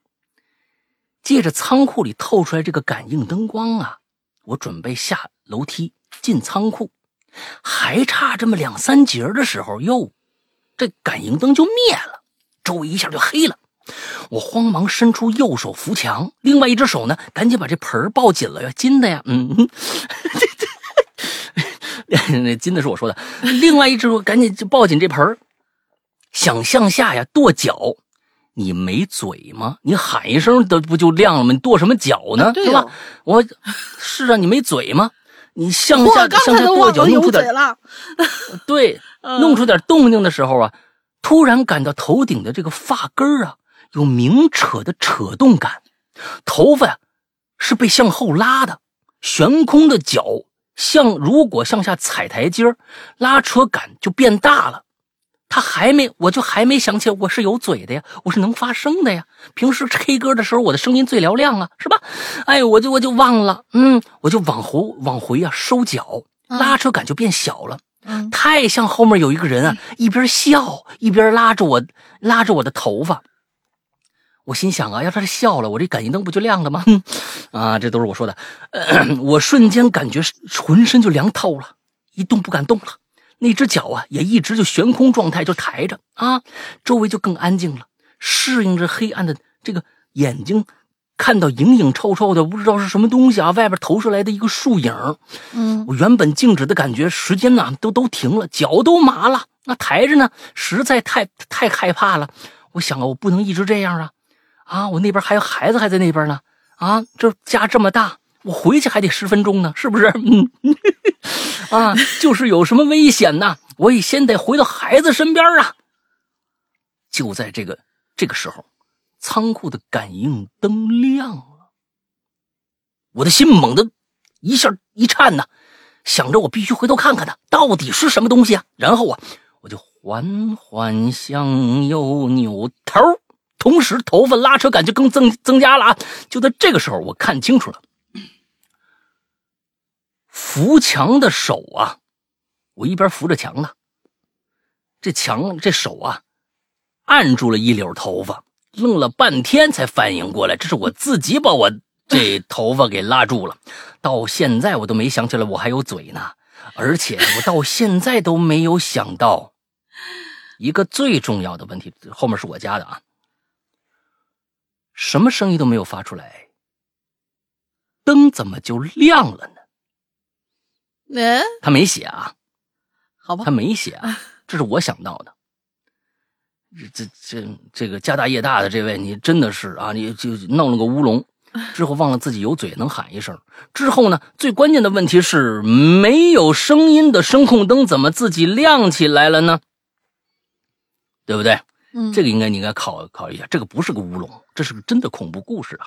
借着仓库里透出来这个感应灯光啊，我准备下楼梯进仓库，还差这么两三节的时候，哟，这感应灯就灭了，周围一下就黑了。我慌忙伸出右手扶墙，另外一只手呢，赶紧把这盆抱紧了呀，金的呀，嗯，那金的是我说的，另外一只手赶紧就抱紧这盆儿，想向下呀跺脚。你没嘴吗？你喊一声都不就亮了吗？你跺什么脚呢？啊对是吧哦？我是啊，你没嘴吗？你向下向下跺脚，弄出点。对，嗯弄出点动静的时候啊，突然感到头顶的这个发根儿啊有明扯的扯动感，头发呀是被向后拉的，悬空的脚向如果向下踩台阶儿拉扯感就变大了。他还没，我就还没想起来我是有嘴的呀，我是能发声的呀。平时 K 歌的时候，我的声音最嘹亮啊，是吧？哎，我就我就忘了，嗯，我就往回往回啊收脚，拉扯感就变小了。嗯太像后面有一个人啊，一边笑一边拉着我，拉着我的头发。我心想啊，要是他笑了，我这感应灯不就亮了吗？哼啊，这都是我说的。呃 我瞬间感觉浑身就凉透了，一动不敢动了。那只脚啊，也一直就悬空状态，就抬着啊，周围就更安静了。适应着黑暗的这个眼睛，看到影影绰绰的，不知道是什么东西啊，外边投射来的一个树影。嗯我原本静止的感觉，时间呢都都停了，脚都麻了。那抬着呢，实在太太害怕了。我想啊，我不能一直这样啊！啊，我那边还有孩子还在那边呢。啊，这家这么大，我回去还得十分钟呢，是不是？嗯，啊，就是有什么危险呐，我也先得回到孩子身边啊。就在这个这个时候，仓库的感应灯亮了，我的心猛地一下一颤呐，想着我必须回头看看它到底是什么东西啊。然后啊，我就缓缓向右扭头，同时头发拉扯感就更增增加了啊！就在这个时候，我看清楚了，扶墙的手啊，我一边扶着墙呢，这墙这手啊，按住了一绺头发，愣了半天才反应过来，这是我自己把我这头发给拉住了。到现在我都没想起来我还有嘴呢，而且我到现在都没有想到。一个最重要的问题，后面是我加的啊，什么声音都没有发出来，灯怎么就亮了呢？嗯，他没写啊，好吧，他没写啊，这是我想到的。这这这这个家大业大的这位，你真的是啊，你就弄了个乌龙，之后忘了自己有嘴能喊一声。之后呢，最关键的问题是，没有声音的声控灯怎么自己亮起来了呢？对不对？嗯，这个应该你应该考考一下，这个不是个乌龙，这是个真的恐怖故事啊！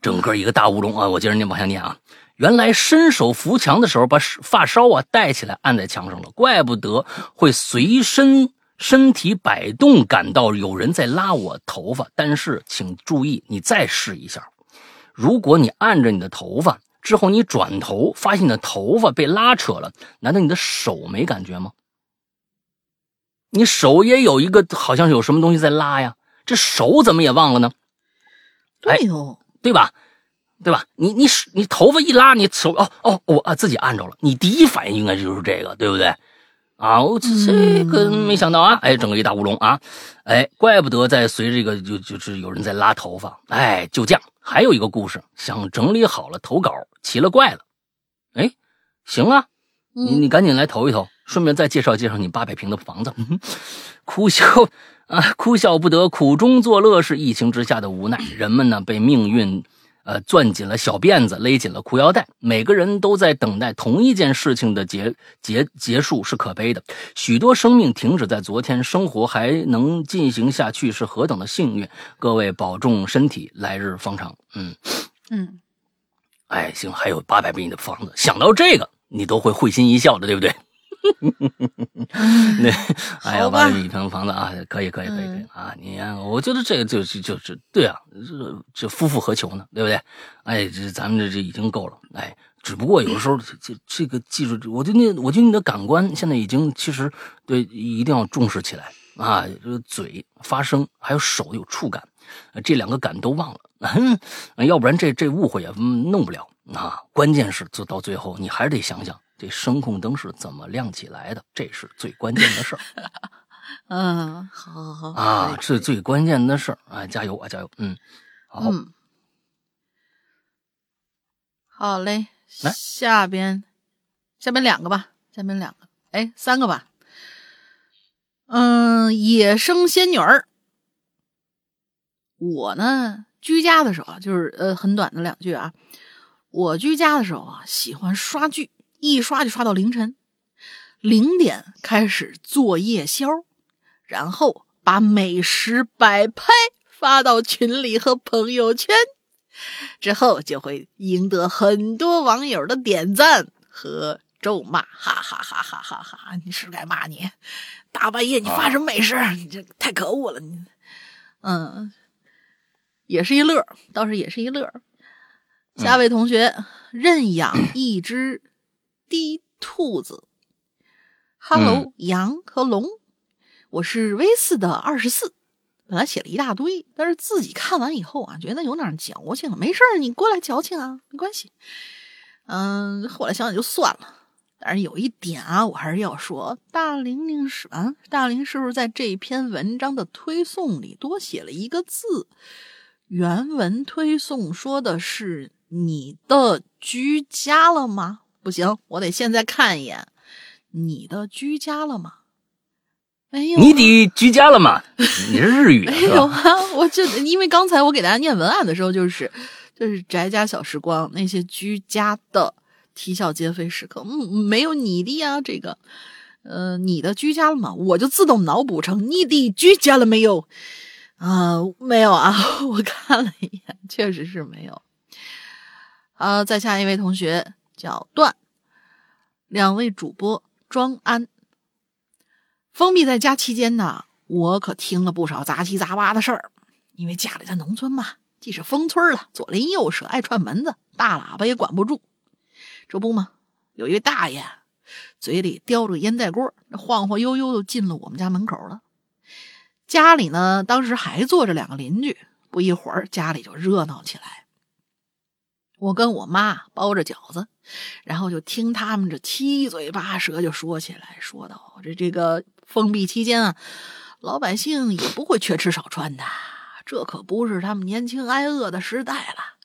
整个一个大乌龙啊！我接着念往下念啊。原来伸手扶墙的时候，把发梢啊带起来按在墙上了，怪不得会随身身体摆动，感到有人在拉我头发。但是请注意，你再试一下，如果你按着你的头发之后，你转头发现你的头发被拉扯了，难道你的手没感觉吗？你手也有一个，好像有什么东西在拉呀？这手怎么也忘了呢？对哦，对吧？对吧？你你你头发一拉，你手哦哦，我啊自己按着了。你第一反应应该就是这个，对不对？啊，我这个没想到啊！哎，整个一大乌龙啊！哎，怪不得在随这个就就是有人在拉头发。哎，就这样。还有一个故事，想整理好了投稿，奇了怪了。哎，行啊，你你赶紧来投一投。顺便再介绍介绍你八百平的房子，哭笑啊，哭笑不得，苦中作乐是疫情之下的无奈。人们呢被命运，呃，攥紧了小辫子，勒紧了裤腰带。每个人都在等待同一件事情的结结结束，是可悲的。许多生命停止在昨天，生活还能进行下去，是何等的幸运！各位保重身体，来日方长。嗯嗯，哎，行，还有八百平的房子，想到这个，你都会会心一笑的，对不对？那 哎呀，八一平房子啊，可以可以可以可以啊！你看，我觉得这个就是就是对啊，这这夫复何求呢？对不对？哎，这咱们这这已经够了。哎，只不过有的时候这这个技术，我觉得那我觉得你的感官现在已经其实对一定要重视起来啊！这个嘴发声，还有手有触感，这两个感都忘了，要不然这这误会也弄不了啊！关键是做到最后，你还是得想想。这声控灯是怎么亮起来的？这是最关键的事儿。嗯，好，好，好啊，是最关键的事儿啊！加油啊，加油！嗯，好，好嘞。来，下边，下边两个吧，下边两个，哎，三个吧。嗯，野生仙女儿。我呢，居家的时候啊，就是呃，很短的两句啊。我居家的时候啊，喜欢刷剧。一刷就刷到凌晨零点，开始做夜宵，然后把美食摆拍发到群里和朋友圈，之后就会赢得很多网友的点赞和咒骂，哈哈哈哈哈哈！你是该骂你，大半夜你发什么美食？你这太可恶了！你，嗯，也是一乐，倒是也是一乐。下位同学认养一只。滴兔子，Hello，羊和龙，我是 V 四的二十四。本来写了一大堆，但是自己看完以后啊，觉得有点矫情。没事儿，你过来矫情啊，没关系。嗯，后来想想就算了。但是有一点啊，我还是要说，大玲玲是啊，大玲是不是在这篇文章的推送里多写了一个字？原文推送说的是你的居家了吗？不行，我得现在看一眼你的居家了吗？没有，你的居家了吗？你是日语没有啊？我就因为刚才我给大家念文案的时候，就是就是宅家小时光那些居家的啼笑皆非时刻，嗯，没有你的呀，这个，呃，你的居家了吗？我就自动脑补成你的居家了没有？啊，没有啊，我看了一眼，确实是没有。啊，再下一位同学。叫段，两位主播庄安，封闭在家期间呢，我可听了不少杂七杂八的事儿。因为家里在农村嘛，既是封村了，左邻右舍爱串门子，大喇叭也管不住。这不嘛，有一位大爷嘴里叼着烟袋锅，晃晃悠悠的进了我们家门口了。家里呢，当时还坐着两个邻居。不一会儿，家里就热闹起来。我跟我妈包着饺子，然后就听他们这七嘴八舌就说起来，说到这这个封闭期间啊，老百姓也不会缺吃少穿的，这可不是他们年轻挨饿的时代了。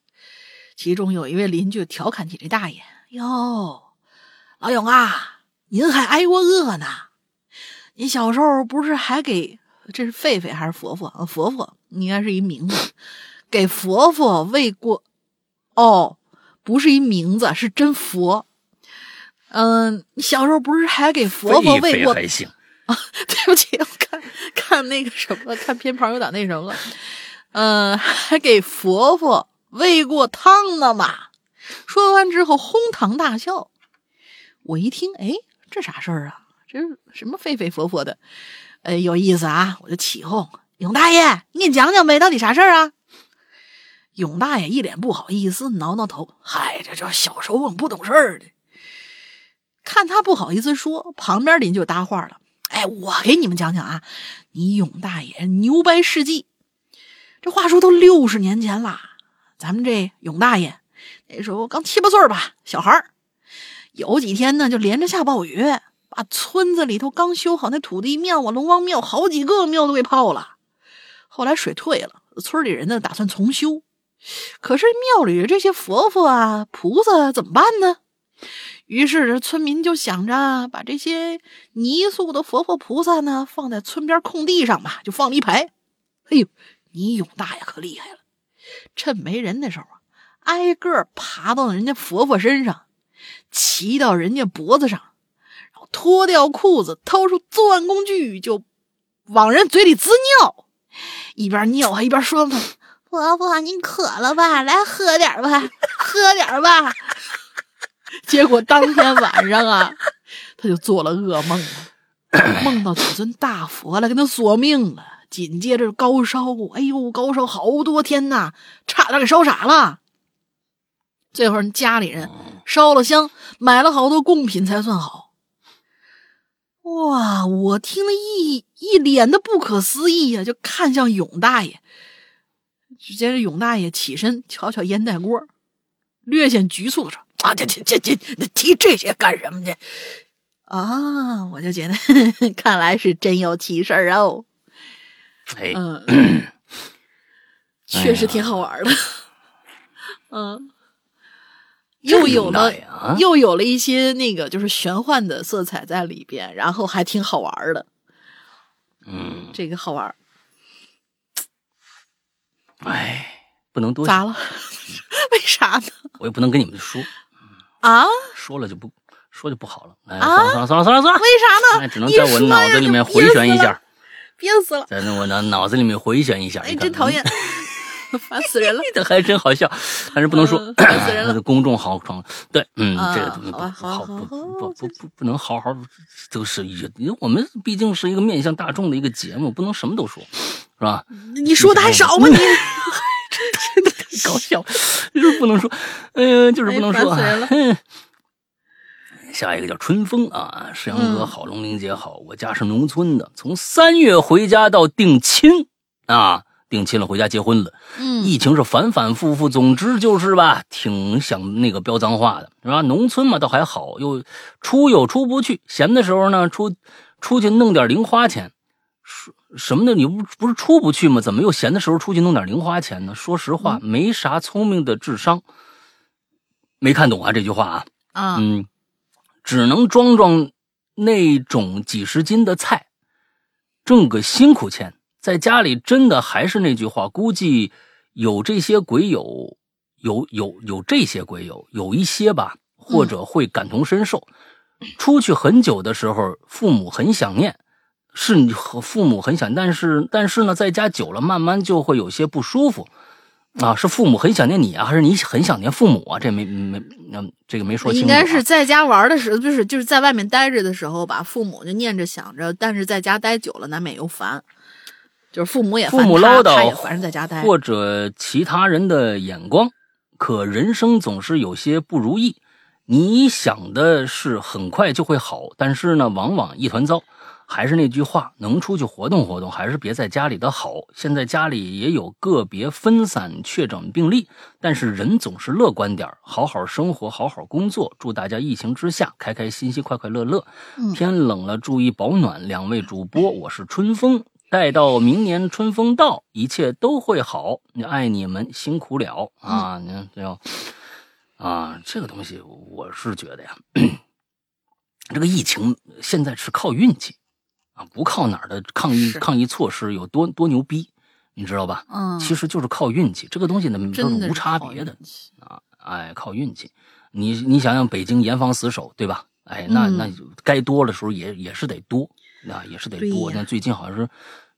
其中有一位邻居调侃起这大爷：“哟，老勇啊，您还挨过饿呢？您小时候不是还给这是狒狒还是佛佛啊？佛佛应该是一名字，给佛佛喂过。”哦，不是一名字，是真佛。嗯，你小时候不是还给佛佛喂过？还行 啊，对不起，我看看那个什么，看偏旁有点那什么了。嗯，还给佛佛喂过汤呢嘛？说完之后哄堂大笑。我一听，哎，这啥事儿啊？这什么狒狒佛佛的？哎，有意思啊！我就起哄，勇大爷，你给讲讲呗，到底啥事儿啊？勇大爷一脸不好意思，挠挠头：“嗨，这这小时候不懂事儿的。”看他不好意思说，旁边邻居就搭话了：“哎，我给你们讲讲啊，你勇大爷牛掰事迹。这话说都六十年前啦，咱们这勇大爷那时候刚七八岁吧，小孩儿。有几天呢，就连着下暴雨，把村子里头刚修好那土地庙啊、龙王庙好几个庙都给泡了。后来水退了，村里人呢打算重修。”可是庙里这些佛佛啊、菩萨怎么办呢？于是村民就想着把这些泥塑的佛佛菩萨呢放在村边空地上吧，就放了一排。哎呦，你勇大爷可厉害了，趁没人的时候啊，挨个爬到人家佛佛身上，骑到人家脖子上，然后脱掉裤子，掏出作案工具，就往人嘴里滋尿，一边尿还一边说呢。婆婆，你渴了吧？来喝点吧，喝点吧。结果当天晚上啊，他就做了噩梦了，梦到几尊大佛来跟他索命了。紧接着高烧，哎呦，高烧好多天呐，差点给烧傻了。最后人家里人烧了香，买了好多贡品才算好。哇，我听了一一脸的不可思议呀，就看向勇大爷。只见这勇大爷起身瞧瞧烟袋锅，略显局促的说：“啊，这这这这，提这些干什么去？啊，我就觉得，看来是真有奇事儿哦。哎，嗯，确实挺好玩的。嗯，又有了又有了一些那个就是玄幻的色彩在里边，然后还挺好玩的。嗯，这个好玩。”哎，不能多咋了？为啥呢？我也不能跟你们说啊，说了就不说就不好了。哎，算了算了算了算了算了，为啥呢？只能在我脑子里面回旋一下，憋死了，在那我脑脑子里面回旋一下。哎，真讨厌，烦死人了！这 还真好笑，但是不能说，烦死人了。公众好闯，对，嗯，这个不好，不不不不不能好好都是也，因为我们毕竟是一个面向大众的一个节目，不能什么都说。是吧？你说的还少吗？你真的搞笑，就是不能说，嗯，就是不能说。下一个叫春风啊，世阳哥好，龙玲姐好，我家是农村的，从三月回家到定亲啊，定亲了回家结婚了。嗯，疫情是反反复复，总之就是吧，挺想那个飙脏话的，是吧？农村嘛倒还好，又出又出不去，闲的时候呢，出出去弄点零花钱。什么的？你不不是出不去吗？怎么又闲的时候出去弄点零花钱呢？说实话，没啥聪明的智商，没看懂啊这句话啊。啊，嗯，只能装装那种几十斤的菜，挣个辛苦钱。在家里真的还是那句话，估计有这些鬼友，有有有这些鬼友，有一些吧，或者会感同身受。出去很久的时候，父母很想念。是你和父母很想，但是但是呢，在家久了，慢慢就会有些不舒服。啊，是父母很想念你啊，还是你很想念父母啊？这没没，那这个没说清楚、应该是在家玩的时候，就是就是在外面待着的时候吧，父母就念着想着，但是在家待久了，难免又烦。就是父母也父母唠叨，他也烦人在家待，或者其他人的眼光。可人生总是有些不如意，你想的是很快就会好，但是呢，往往一团糟。还是那句话，能出去活动活动，还是别在家里的好。现在家里也有个别分散确诊病例，但是人总是乐观点好好生活，好好工作。祝大家疫情之下开开心心，快快乐乐。天冷了，注意保暖。两位主播，我是春风。待到明年春风到，一切都会好。爱你们，辛苦了啊！你看，这要啊，这个东西，我是觉得呀，这个疫情现在是靠运气。啊，不靠哪儿的抗疫抗疫措施有多多牛逼，你知道吧？嗯，其实就是靠运气，这个东西呢都是无差别的啊。哎，靠运气，你你想想北京严防死守，对吧？哎，那那该多的时候也也是得多，啊，也是得多。那最近好像是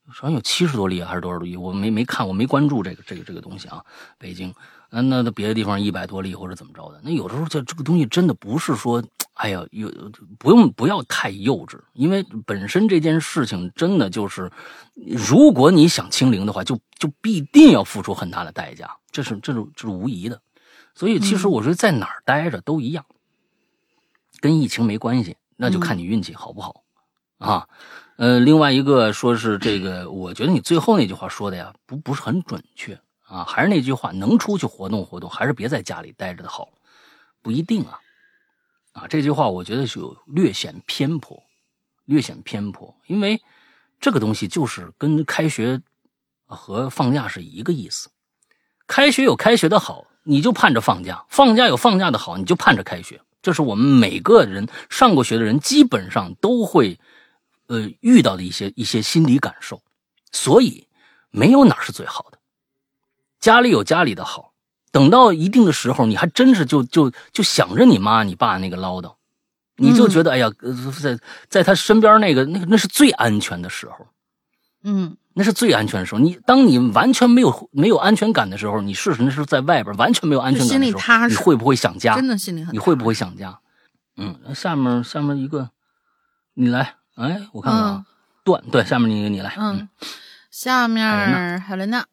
好像有七十多例还是多少例，我没没看，我没关注这个这个这个东西啊。北京，那那别的地方一百多例或者怎么着的，那有的时候这这个东西真的不是说。哎呀，有不用不要太幼稚，因为本身这件事情真的就是，如果你想清零的话，就就必定要付出很大的代价，这是这是这是无疑的。所以其实我说在哪儿待着都一样，跟疫情没关系，那就看你运气好不好啊。呃，另外一个说是这个，我觉得你最后那句话说的呀，不不是很准确啊。还是那句话，能出去活动活动，还是别在家里待着的好，不一定啊。啊，这句话我觉得是略显偏颇，略显偏颇，因为这个东西就是跟开学和放假是一个意思。开学有开学的好，你就盼着放假；放假有放假的好，你就盼着开学。这是我们每个人上过学的人基本上都会呃遇到的一些一些心理感受。所以没有哪是最好的，家里有家里的好。等到一定的时候，你还真是就就就想着你妈你爸那个唠叨，你就觉得哎呀，在在他身边那个那个那是最安全的时候，嗯，那是最安全的时候。你当你完全没有没有安全感的时候，你试试那是在外边完全没有安全感的时候，你会不会想家？真的心里很你会不会想家？嗯，下面下面一个，你来，哎，我看看啊，段对，下面你你来，嗯，下面海伦娜，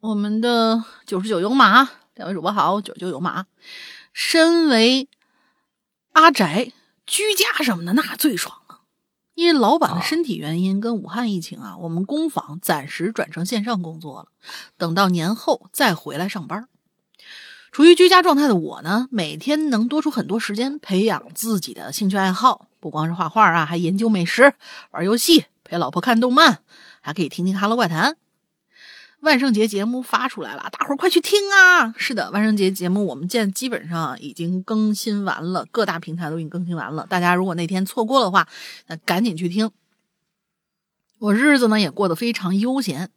我们的九十九有马。两位主播好，九九有马。身为阿宅居家什么的，那最爽了。因为老板的身体原因跟武汉疫情啊，我们工坊暂时转成线上工作了。等到年后再回来上班。处于居家状态的我呢，每天能多出很多时间培养自己的兴趣爱好，不光是画画啊，还研究美食、玩游戏、陪老婆看动漫，还可以听听《哈喽怪谈》。万圣节节目发出来了，大伙儿快去听啊！是的，万圣节节目我们现基本上已经更新完了，各大平台都已经更新完了。大家如果那天错过的话，那赶紧去听。我日子呢也过得非常悠闲，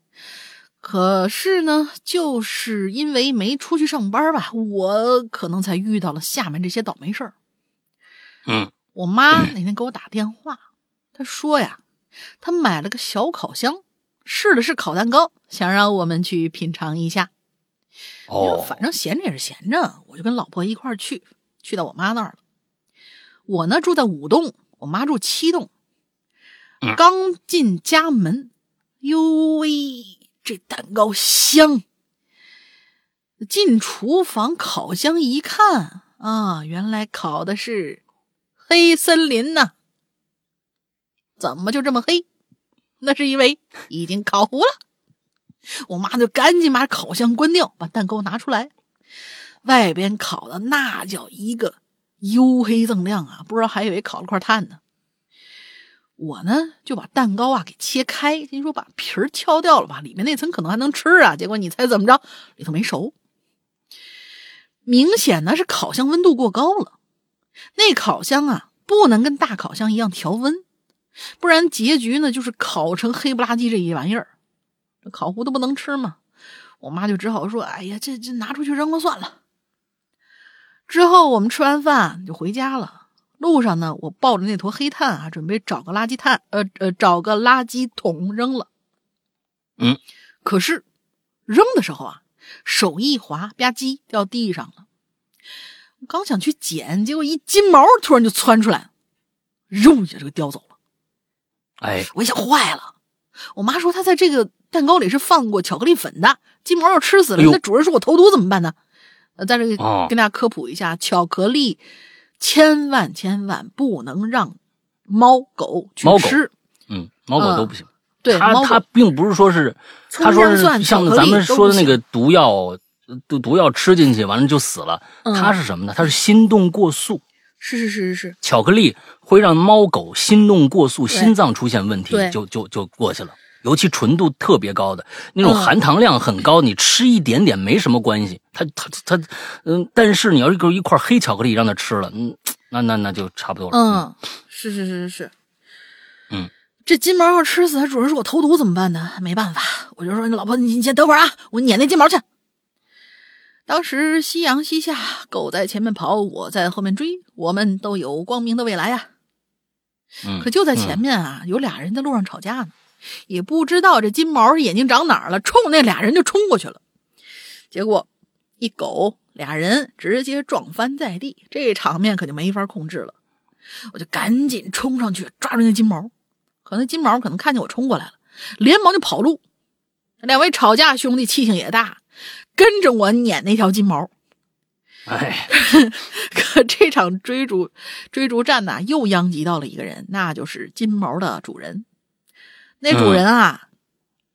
可是呢，就是因为没出去上班吧，我可能才遇到了下面这些倒霉事儿。嗯，我妈那天给我打电话，她说呀，她买了个小烤箱。试了试烤蛋糕，想让我们去品尝一下。哦，反正闲着也是闲着，我就跟老婆一块儿去，去到我妈那儿了。我呢住在五栋，我妈住七栋。刚进家门，哟喂，这蛋糕香！进厨房烤箱一看，啊，原来烤的是黑森林呐！怎么就这么黑？那是因为已经烤糊了，我妈就赶紧把烤箱关掉，把蛋糕拿出来。外边烤的那叫一个黝黑锃亮啊，不知道还以为烤了块炭呢。我呢就把蛋糕啊给切开，心说把皮儿敲掉了吧，里面那层可能还能吃啊。结果你猜怎么着？里头没熟，明显呢是烤箱温度过高了。那烤箱啊不能跟大烤箱一样调温。不然结局呢，就是烤成黑不拉几这一玩意儿，烤糊的不能吃嘛。我妈就只好说：“哎呀，这这拿出去扔了算了。”之后我们吃完饭就回家了。路上呢，我抱着那坨黑炭啊，准备找个垃圾炭，呃呃，找个垃圾桶扔了。嗯，可是扔的时候啊，手一滑，吧唧掉地上了。我刚想去捡，结果一金毛突然就窜出来，肉一下就叼走了。哎，我一想坏了，我妈说她在这个蛋糕里是放过巧克力粉的，金毛要吃死了，哎那主人说我投毒怎么办呢？呃，在这里哦跟大家科普一下，巧克力千万千万不能让猫狗去猫狗吃。嗯，猫狗嗯都不行。对，他猫狗他并不是说是，葱他说是像咱们说的那个毒药，毒毒药吃进去完了就死了。嗯它是什么呢？它是心动过速。是是是是是，巧克力会让猫狗心动过速，心脏出现问题，就就就过去了。尤其纯度特别高的那种嗯含糖量很高，你吃一点点没什么关系。它它它，嗯，但是你要是一块黑巧克力让它吃了，嗯，那那那就差不多了。嗯，是是是是是，嗯，这金毛要吃死它，主人说我投毒怎么办呢？没办法，我就说你老婆，你你先等会儿啊，我撵那金毛去。当时夕阳西下，狗在前面跑，我在后面追，我们都有光明的未来呀、嗯，可就在前面啊，有俩人在路上吵架呢，也不知道这金毛眼睛长哪儿了，冲那俩人就冲过去了。结果一狗俩人直接撞翻在地，这场面可就没法控制了。我就赶紧冲上去抓住那金毛，可那金毛可能看见我冲过来了，连忙就跑路。两位吵架兄弟气性也大，跟着我撵那条金毛。哎，可这场追逐追逐战呐、又殃及到了一个人，那就是金毛的主人。那主人啊，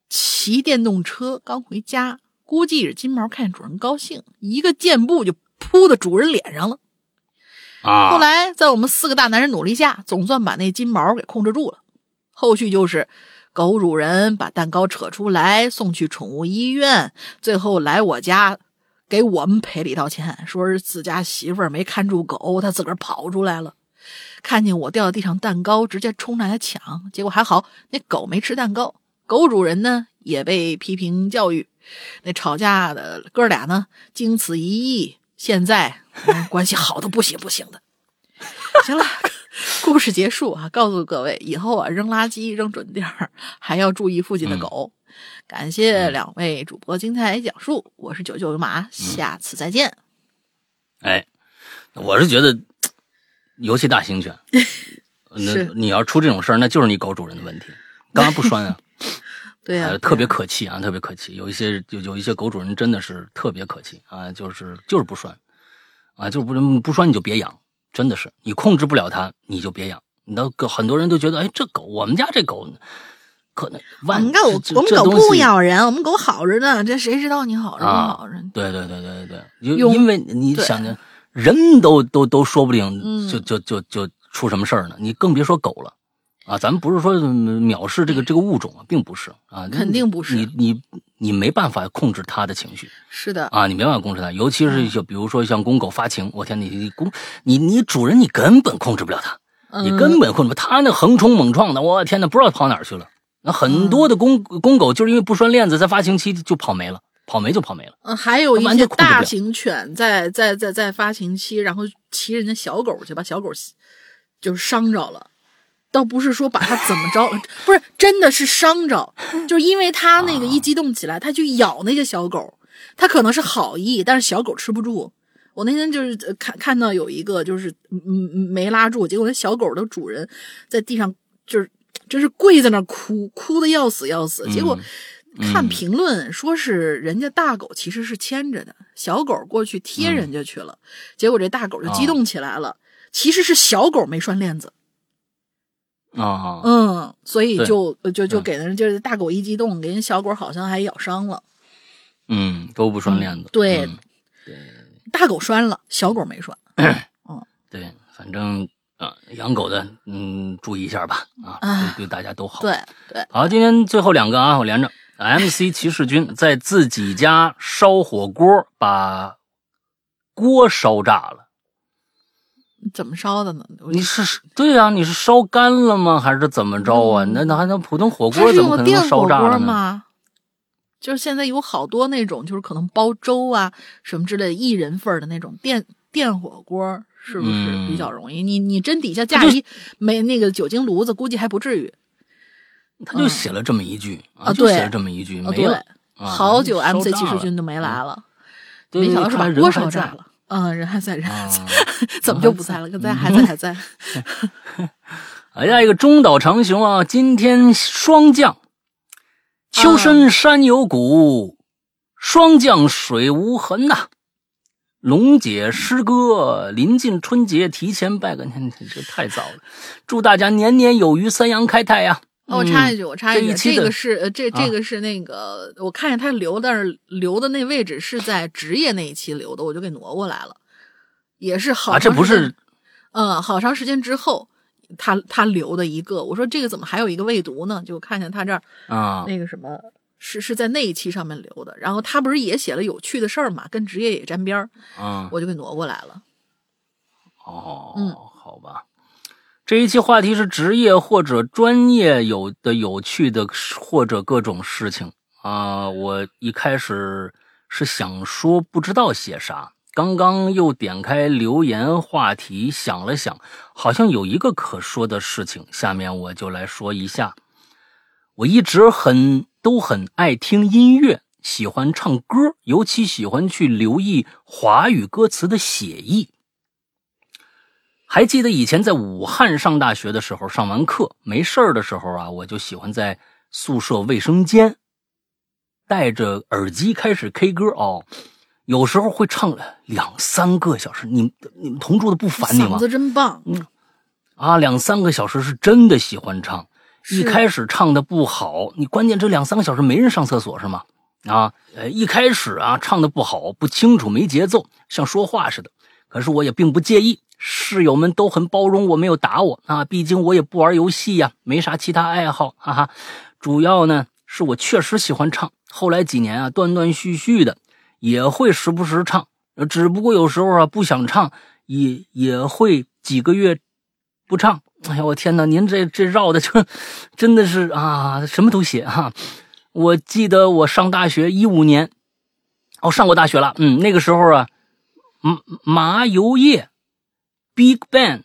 骑电动车刚回家，估计是金毛看见主人高兴，一个箭步就扑到主人脸上了。啊，后来在我们四个大男人努力下，总算把那金毛给控制住了。后续就是狗主人把蛋糕扯出来送去宠物医院，最后来我家给我们赔礼道歉，说是自家媳妇儿没看住狗，他自个儿跑出来了，看见我掉到地上蛋糕，直接冲上来抢，结果还好那狗没吃蛋糕，狗主人呢也被批评教育，那吵架的哥俩呢经此一役，现在、嗯关系好的不行不行的。行了，故事结束啊！告诉各位，以后啊扔垃圾扔准点儿，还要注意附近的狗。感谢两位主播精彩讲述，我是九九有马，下次再见。哎，我是觉得，尤其大型犬，那你要出这种事儿，那就是你狗主人的问题。干嘛不拴啊？对特别可气啊，特别可气。有一些有有一些狗主人真的是特别可气啊，就是就是不拴，啊，就是不不拴你就别养，真的是你控制不了它，你就别养。你都很多人都觉得，哎，这狗我们家这狗可能我万们狗这我们狗不咬人，我们狗好着呢，这谁知道你好着不啊好着？对对对对对，因用因为你想着人都都都说不定嗯。就就就就出什么事儿呢，你更别说狗了。啊！咱们不是说嗯藐视这个这个物种啊，并不是啊，肯定不是你你你没办法控制它的情绪。是的，啊，你没办法控制它，尤其嗯。是就比如说像公狗发情，我天，你你公你你主人你根本控制不了它，你嗯根本控制不了它那横冲猛撞的，我天呐，不知道跑哪儿去了。那很多的公公狗就是因为不拴链子，在发情期就跑没了，跑没就跑没了。嗯，还有一完些大型犬在在在在发情期，然后骑人家小狗去，把小狗就是伤着了。倒不是说把它怎么着，不是真的是伤着，就是因为它那个一激动起来，它去咬那些小狗，它可能是好意，但是小狗吃不住。我那天就是呃看看到有一个就是嗯嗯没拉住，结果那小狗的主人在地上就是真是跪在那儿哭，哭的要死要死。结果嗯看评论说是人家大狗其实是牵着的，小狗过去贴人家去了，结果这大狗就激动起来了。其实是小狗没拴链子，啊，嗯，所以就呃就就嗯给人就是大狗一激动，给人小狗好像还咬伤了。嗯，都不拴链子。对嗯大狗拴了，小狗没拴。嗯对，反正啊，养狗的，嗯，注意一下吧，啊，啊对对大家都好。对对，好，今天最后两个啊，我连着。MC 骑士军在自己家烧火锅，把锅烧炸了。怎么烧的呢？你是对呀、你是烧干了吗？还是怎么着啊？嗯那那还能普通火锅怎么可能烧炸了呢？就是现在有好多那种，就是可能煲粥啊什么之类的，一人份的那种电电火锅，是不是嗯比较容易？你你真底下架一没那个酒精炉子，估计还不至于。他就写了这么一句啊，啊对就写了这么一句，啊，对没了。好久 MC 炸了骑士军都没来了，对没想到是把看人锅还在烧炸了。嗯，人还在，人还啊在，怎么就不在了？刚才还在，还在。哎呀，一个中岛长雄啊，今天霜降，秋深山有谷，霜降水无痕呐、龙姐诗歌临近春节，提前拜个年，这太早了。祝大家年年有余，三阳开泰呀！哦，我插一句，我插一句，这个是呃，这啊这个是那个，我看见他留，但是留的那位置是在职业那一期留的，我就给挪过来了，也是好长时间不是嗯，好长时间之后，他他留的一个，我说这个怎么还有一个未读呢？就看见他这儿啊那个什么，是是在那一期上面留的，然后他不是也写了有趣的事儿嘛，跟职业也沾边儿，啊我就给挪过来了。哦，嗯好吧。这一期话题是职业或者专业有的有趣的或者各种事情啊。我一开始是想说不知道写啥，刚刚又点开留言话题，想了想，好像有一个可说的事情，下面我就来说一下。我一直很都很爱听音乐，喜欢唱歌，尤其喜欢去留意华语歌词的写意。还记得以前在武汉上大学的时候，上完课没事儿的时候啊，我就喜欢在宿舍卫生间戴着耳机开始 K 歌哦，有时候会唱两三个小时。你们你们同住的不烦你吗嗓？子真棒，啊，两三个小时是真的喜欢唱。一开始唱的不好，你关键这两三个小时没人上厕所是吗？啊，呃，一开始啊唱的不好，不清楚，没节奏，像说话似的。可是我也并不介意，室友们都很包容我，没有打我啊。毕竟我也不玩游戏呀、没啥其他爱好，哈哈。主要呢是我确实喜欢唱，后来几年啊断断续续的也会时不时唱，只不过有时候啊不想唱，也也会几个月不唱。哎呀，我天哪！您这这绕的就真的是啊，什么都写哈、我记得我上大学一五年，哦，上过大学了。嗯，那个时候啊，马马游业、Big Bang、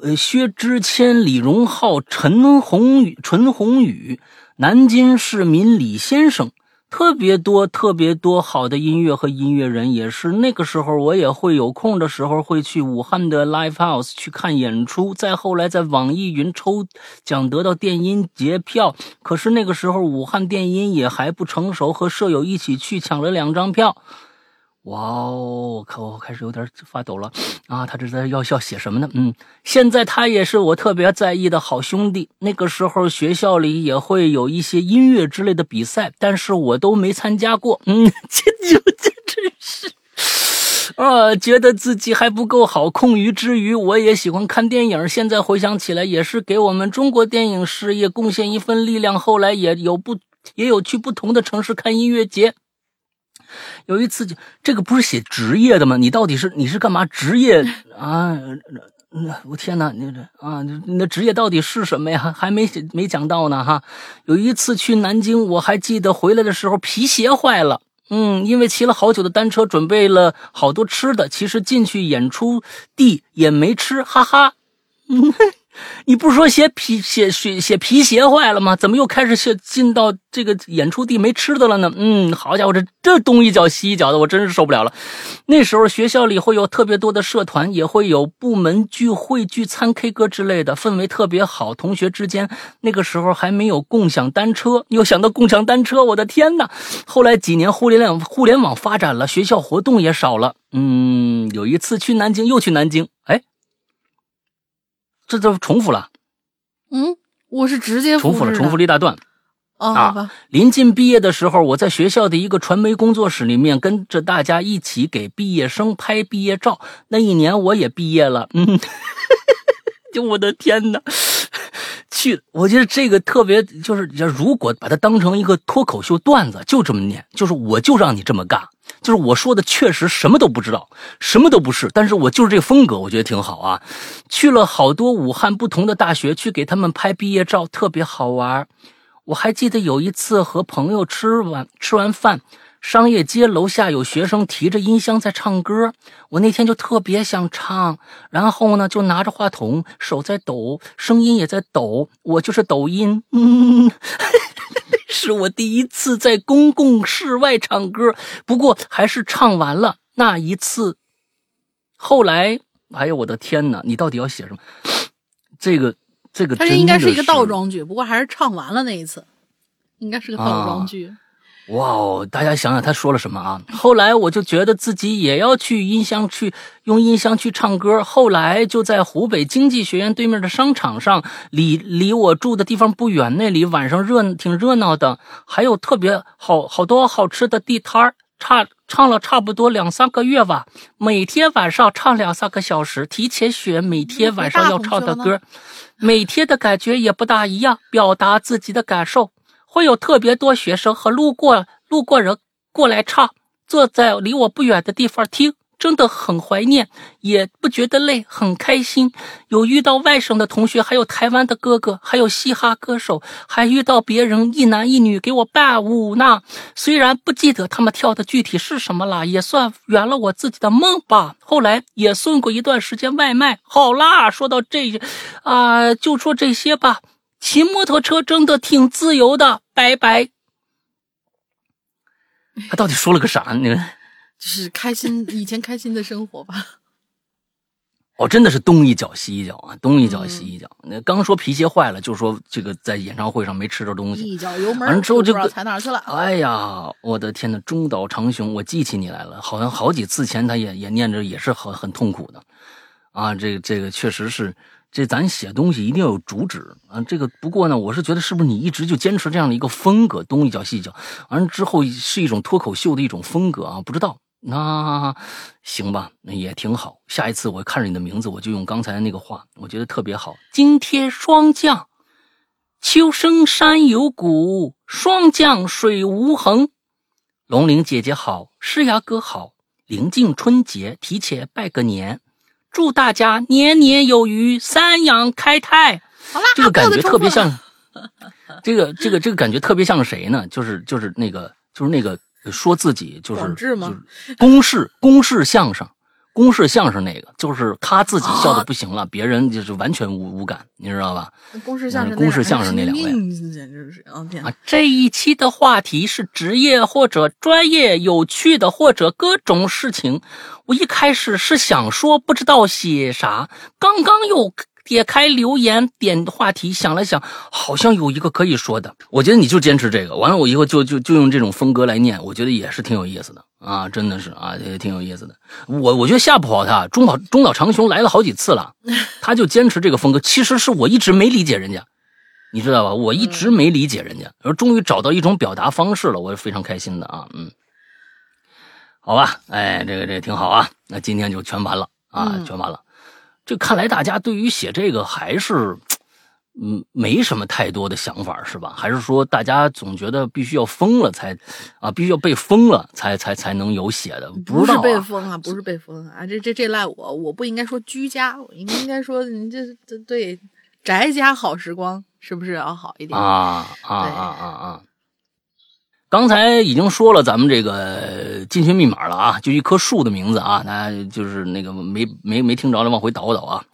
呃，薛之谦、李荣浩、陈鸿宇、陈鸿宇、南京市民李先生，特别多、特别多好的音乐和音乐人。也是那个时候，我也会有空的时候会去武汉的 Live House 去看演出。再后来，在网易云抽奖得到电音节票。可是那个时候，武汉电音也还不成熟，和舍友一起去抢了两张票。哇哦，可我开始有点发抖了啊！他这在要要写什么呢？嗯，现在他也是我特别在意的好兄弟。那个时候学校里也会有一些音乐之类的比赛，但是我都没参加过。嗯，这 就这真是。啊，觉得自己还不够好。空余之余，我也喜欢看电影。现在回想起来，也是给我们中国电影事业贡献一份力量。后来也有不也有去不同的城市看音乐节。有一次就，这个不是写职业的吗？你到底是你是干嘛？职业啊？那我天哪，你这啊，你的职业到底是什么呀？还没没讲到呢哈。有一次去南京，我还记得回来的时候皮鞋坏了。嗯，因为骑了好久的单车，准备了好多吃的，其实进去演出地也没吃，哈哈。嗯，你不是说鞋皮写写写皮鞋坏了吗？怎么又开始写进到这个演出地没吃的了呢？嗯，好家伙，这这东一脚西一脚的，我真是受不了了。那时候学校里会有特别多的社团，也会有部门聚会、聚餐、K 歌之类的，氛围特别好。同学之间那个时候还没有共享单车，又想到共享单车，我的天呐！后来几年互联网互联网发展了，学校活动也少了。嗯，有一次去南京，又去南京，这都重复了，嗯，我是直接重复了，重复了一大段。哦，啊好吧，临近毕业的时候，我在学校的一个传媒工作室里面，跟着大家一起给毕业生拍毕业照。那一年我也毕业了，嗯，就我的天哪！去，我觉得这个特别，就是如果把它当成一个脱口秀段子，就这么念，就是我就让你这么干，就是我说的确实什么都不知道，什么都不是，但是我就是这个风格，我觉得挺好啊。去了好多武汉不同的大学，去给他们拍毕业照，特别好玩。我还记得有一次和朋友吃完吃完饭，商业街楼下有学生提着音箱在唱歌，我那天就特别想唱，然后呢就拿着话筒，手在抖，声音也在抖，我就是抖音，嗯，是我第一次在公共室外唱歌，不过还是唱完了那一次。后来，哎呦我的天哪！你到底要写什么？这个这个，它这应该是一个倒装句，不过还是唱完了那一次，应该是个倒装句。哇哦！大家想想他说了什么啊？后来我就觉得自己也要去音箱去用音箱去唱歌。后来就在湖北经济学院对面的商场上，离离我住的地方不远，那里晚上热挺热闹的，还有特别好好多好吃的地摊儿。差唱了差不多两三个月吧，每天晚上唱两三个小时，提前学每天晚上要唱的歌，每天的感觉也不大一样，表达自己的感受。会有特别多学生和路过路过人过来唱，坐在离我不远的地方听，真的很怀念，也不觉得累，很开心。有遇到外省的同学，还有台湾的哥哥，还有嘻哈歌手，还遇到别人一男一女给我伴舞呢。虽然不记得他们跳的具体是什么了，也算圆了我自己的梦吧。后来也送过一段时间外卖。好啦，说到这，啊，就说这些吧。骑摩托车真的挺自由的，拜拜。他到底说了个啥？你们就是开心，以前开心的生活吧。哦，真的是东一脚西一脚啊，东一脚西一脚。那刚说皮鞋坏了，就说这个在演唱会上没吃着东西，一脚油门，完之后就踩哪去了。哎呀，我的天呐，中岛长雄，我记起你来了，好像好几次前他也也念着，也是很很痛苦的啊。这个这个确实是。这咱写东西一定要有主旨啊！这个不过呢，我是觉得是不是你一直就坚持这样的一个风格，东一脚西一脚，完了之后是一种脱口秀的一种风格啊？不知道那行吧，那也挺好。下一次我看着你的名字，我就用刚才那个话，我觉得特别好。今天霜降，秋生山有谷，霜降水无痕。龙玲姐姐好，诗雅哥好，临近春节，提前拜个年。祝大家年年有余，三阳开泰。好啦，这个感觉特别像，这个这个这个感觉特别像谁呢？就是就是那个就是那个说自己就是公式公式相声。公式相声那个，就是他自己笑的不行了，别人就是完全无无感，你知道吧？公式相声，公式相声那两位，简直是啊！这一期的话题是职业或者专业有趣的或者各种事情。我一开始是想说不知道写啥，刚刚又。点开留言，点话题，想了想，好像有一个可以说的。我觉得你就坚持这个，完了我以后就就就用这种风格来念，我觉得也是挺有意思的啊，真的是啊，也挺有意思的。我我觉得吓不跑他，中岛中岛长雄来了好几次了，他就坚持这个风格。其实是我一直没理解人家，你知道吧？我一直没理解人家，而终于找到一种表达方式了，我是非常开心的啊。嗯，好吧，哎，这个这个挺好啊。那今天就全完了啊，全完了。这看来大家对于写这个还是，嗯，没什么太多的想法，是吧？还是说大家总觉得必须要疯了才，啊，必须要被封了才才才能有写的？不是被封啊，不是被封啊，这这这赖我，我不应该说居家，我应应该说你这这对宅家好时光是不是要好一点啊啊啊啊啊！刚才已经说了咱们这个进群密码了啊，就一棵树的名字啊，大家就是那个没没没听着的往回倒倒啊。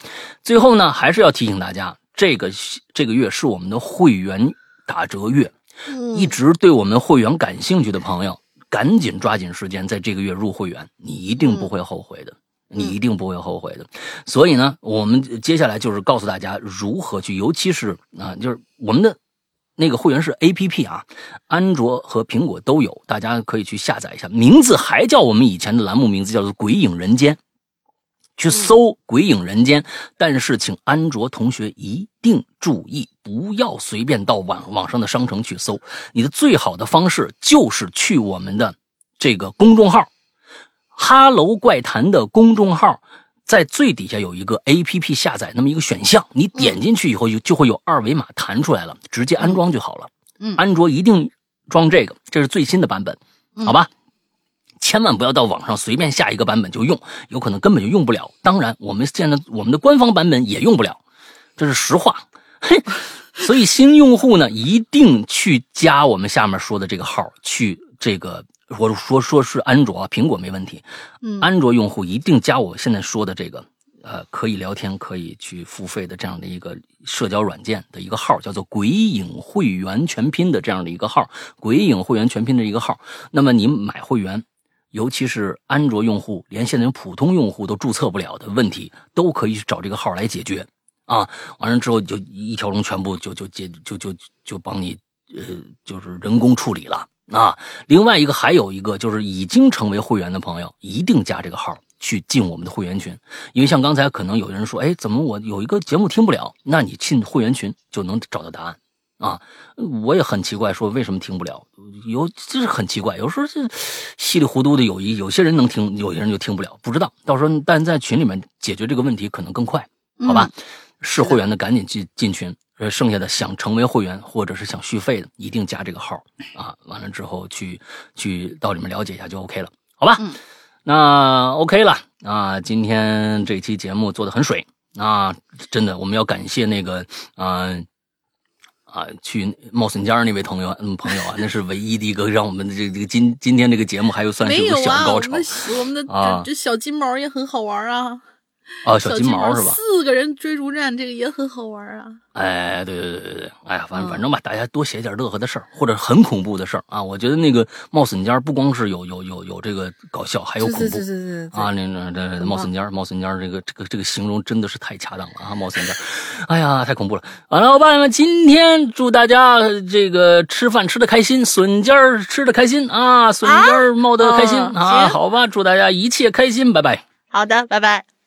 最后呢，还是要提醒大家，这个这个月是我们的会员打折月，一直对我们会员感兴趣的朋友，赶紧抓紧时间在这个月入会员，你一定不会后悔的，你一定不会后悔的。所以呢，我们接下来就是告诉大家如何去，尤其是啊，就是我们的。那个会员是 A P P 啊，安卓和苹果都有，大家可以去下载一下。名字还叫我们以前的栏目名字，叫做《鬼影人间》，去搜《鬼影人间》。但是，请安卓同学一定注意，不要随便到网网上的商城去搜。你的最好的方式就是去我们的这个公众号“哈喽怪谈”的公众号。在最底下有一个 A P P 下载那么一个选项，你点进去以后就就会有二维码弹出来了，直接安装就好了。嗯，安卓一定装这个，这是最新的版本，好吧？千万不要到网上随便下一个版本就用，有可能根本就用不了。当然，我们现在我们的官方版本也用不了，这是实话。嘿，所以新用户呢，一定去加我们下面说的这个号，去这个。我说说是安卓，苹果没问题。嗯，安卓用户一定加我现在说的这个，呃可以聊天、可以去付费的这样的一个社交软件的一个号，叫做“鬼影会员全拼”的这样的一个号，“鬼影会员全拼”的一个号。那么你买会员，尤其是安卓用户，连现在普通用户都注册不了的问题，都可以去找这个号来解决。啊，完了之后就一条龙全部就就解就就就帮你呃就是人工处理了啊。另外一个还有一个就是已经成为会员的朋友，一定加这个号去进我们的会员群，因为像刚才可能有人说，哎，怎么我有一个节目听不了？那你进会员群就能找到答案啊。我也很奇怪，说为什么听不了？有这是很奇怪，有时候这稀里糊涂的有一有些人能听，有些人就听不了，不知道。到时候但在群里面解决这个问题可能更快，好吧？是会员的赶紧进进群，呃，剩下的想成为会员或者是想续费的，一定加这个号啊。完了之后去去到里面了解一下就 OK 了，好吧？那 OK 了啊。今天这期节目做的很水啊，真的，我们要感谢那个啊啊去冒笋尖那位朋友嗯朋友啊，那是唯一的一个让我们的这这个今今天这个节目还有算是有个小高潮。我们的这这小金毛也很好玩啊。哦，小金毛是吧？四个人追逐战，这个也很好玩啊！哎，对对对对对，哎呀，反正反正吧，大家多写点乐呵的事儿，或者很恐怖的事儿啊！我觉得那个冒笋尖不光是有有有有这个搞笑，还有恐怖啊！那那那冒笋尖冒笋尖这个这个这个形容真的是太恰当了啊！冒笋尖，哎呀，太恐怖了！完了，伙伴们，今天祝大家这个吃饭吃的开心，笋尖吃的开心啊，笋尖冒的开心啊！好吧，祝大家一切开心，拜拜。好的，拜拜。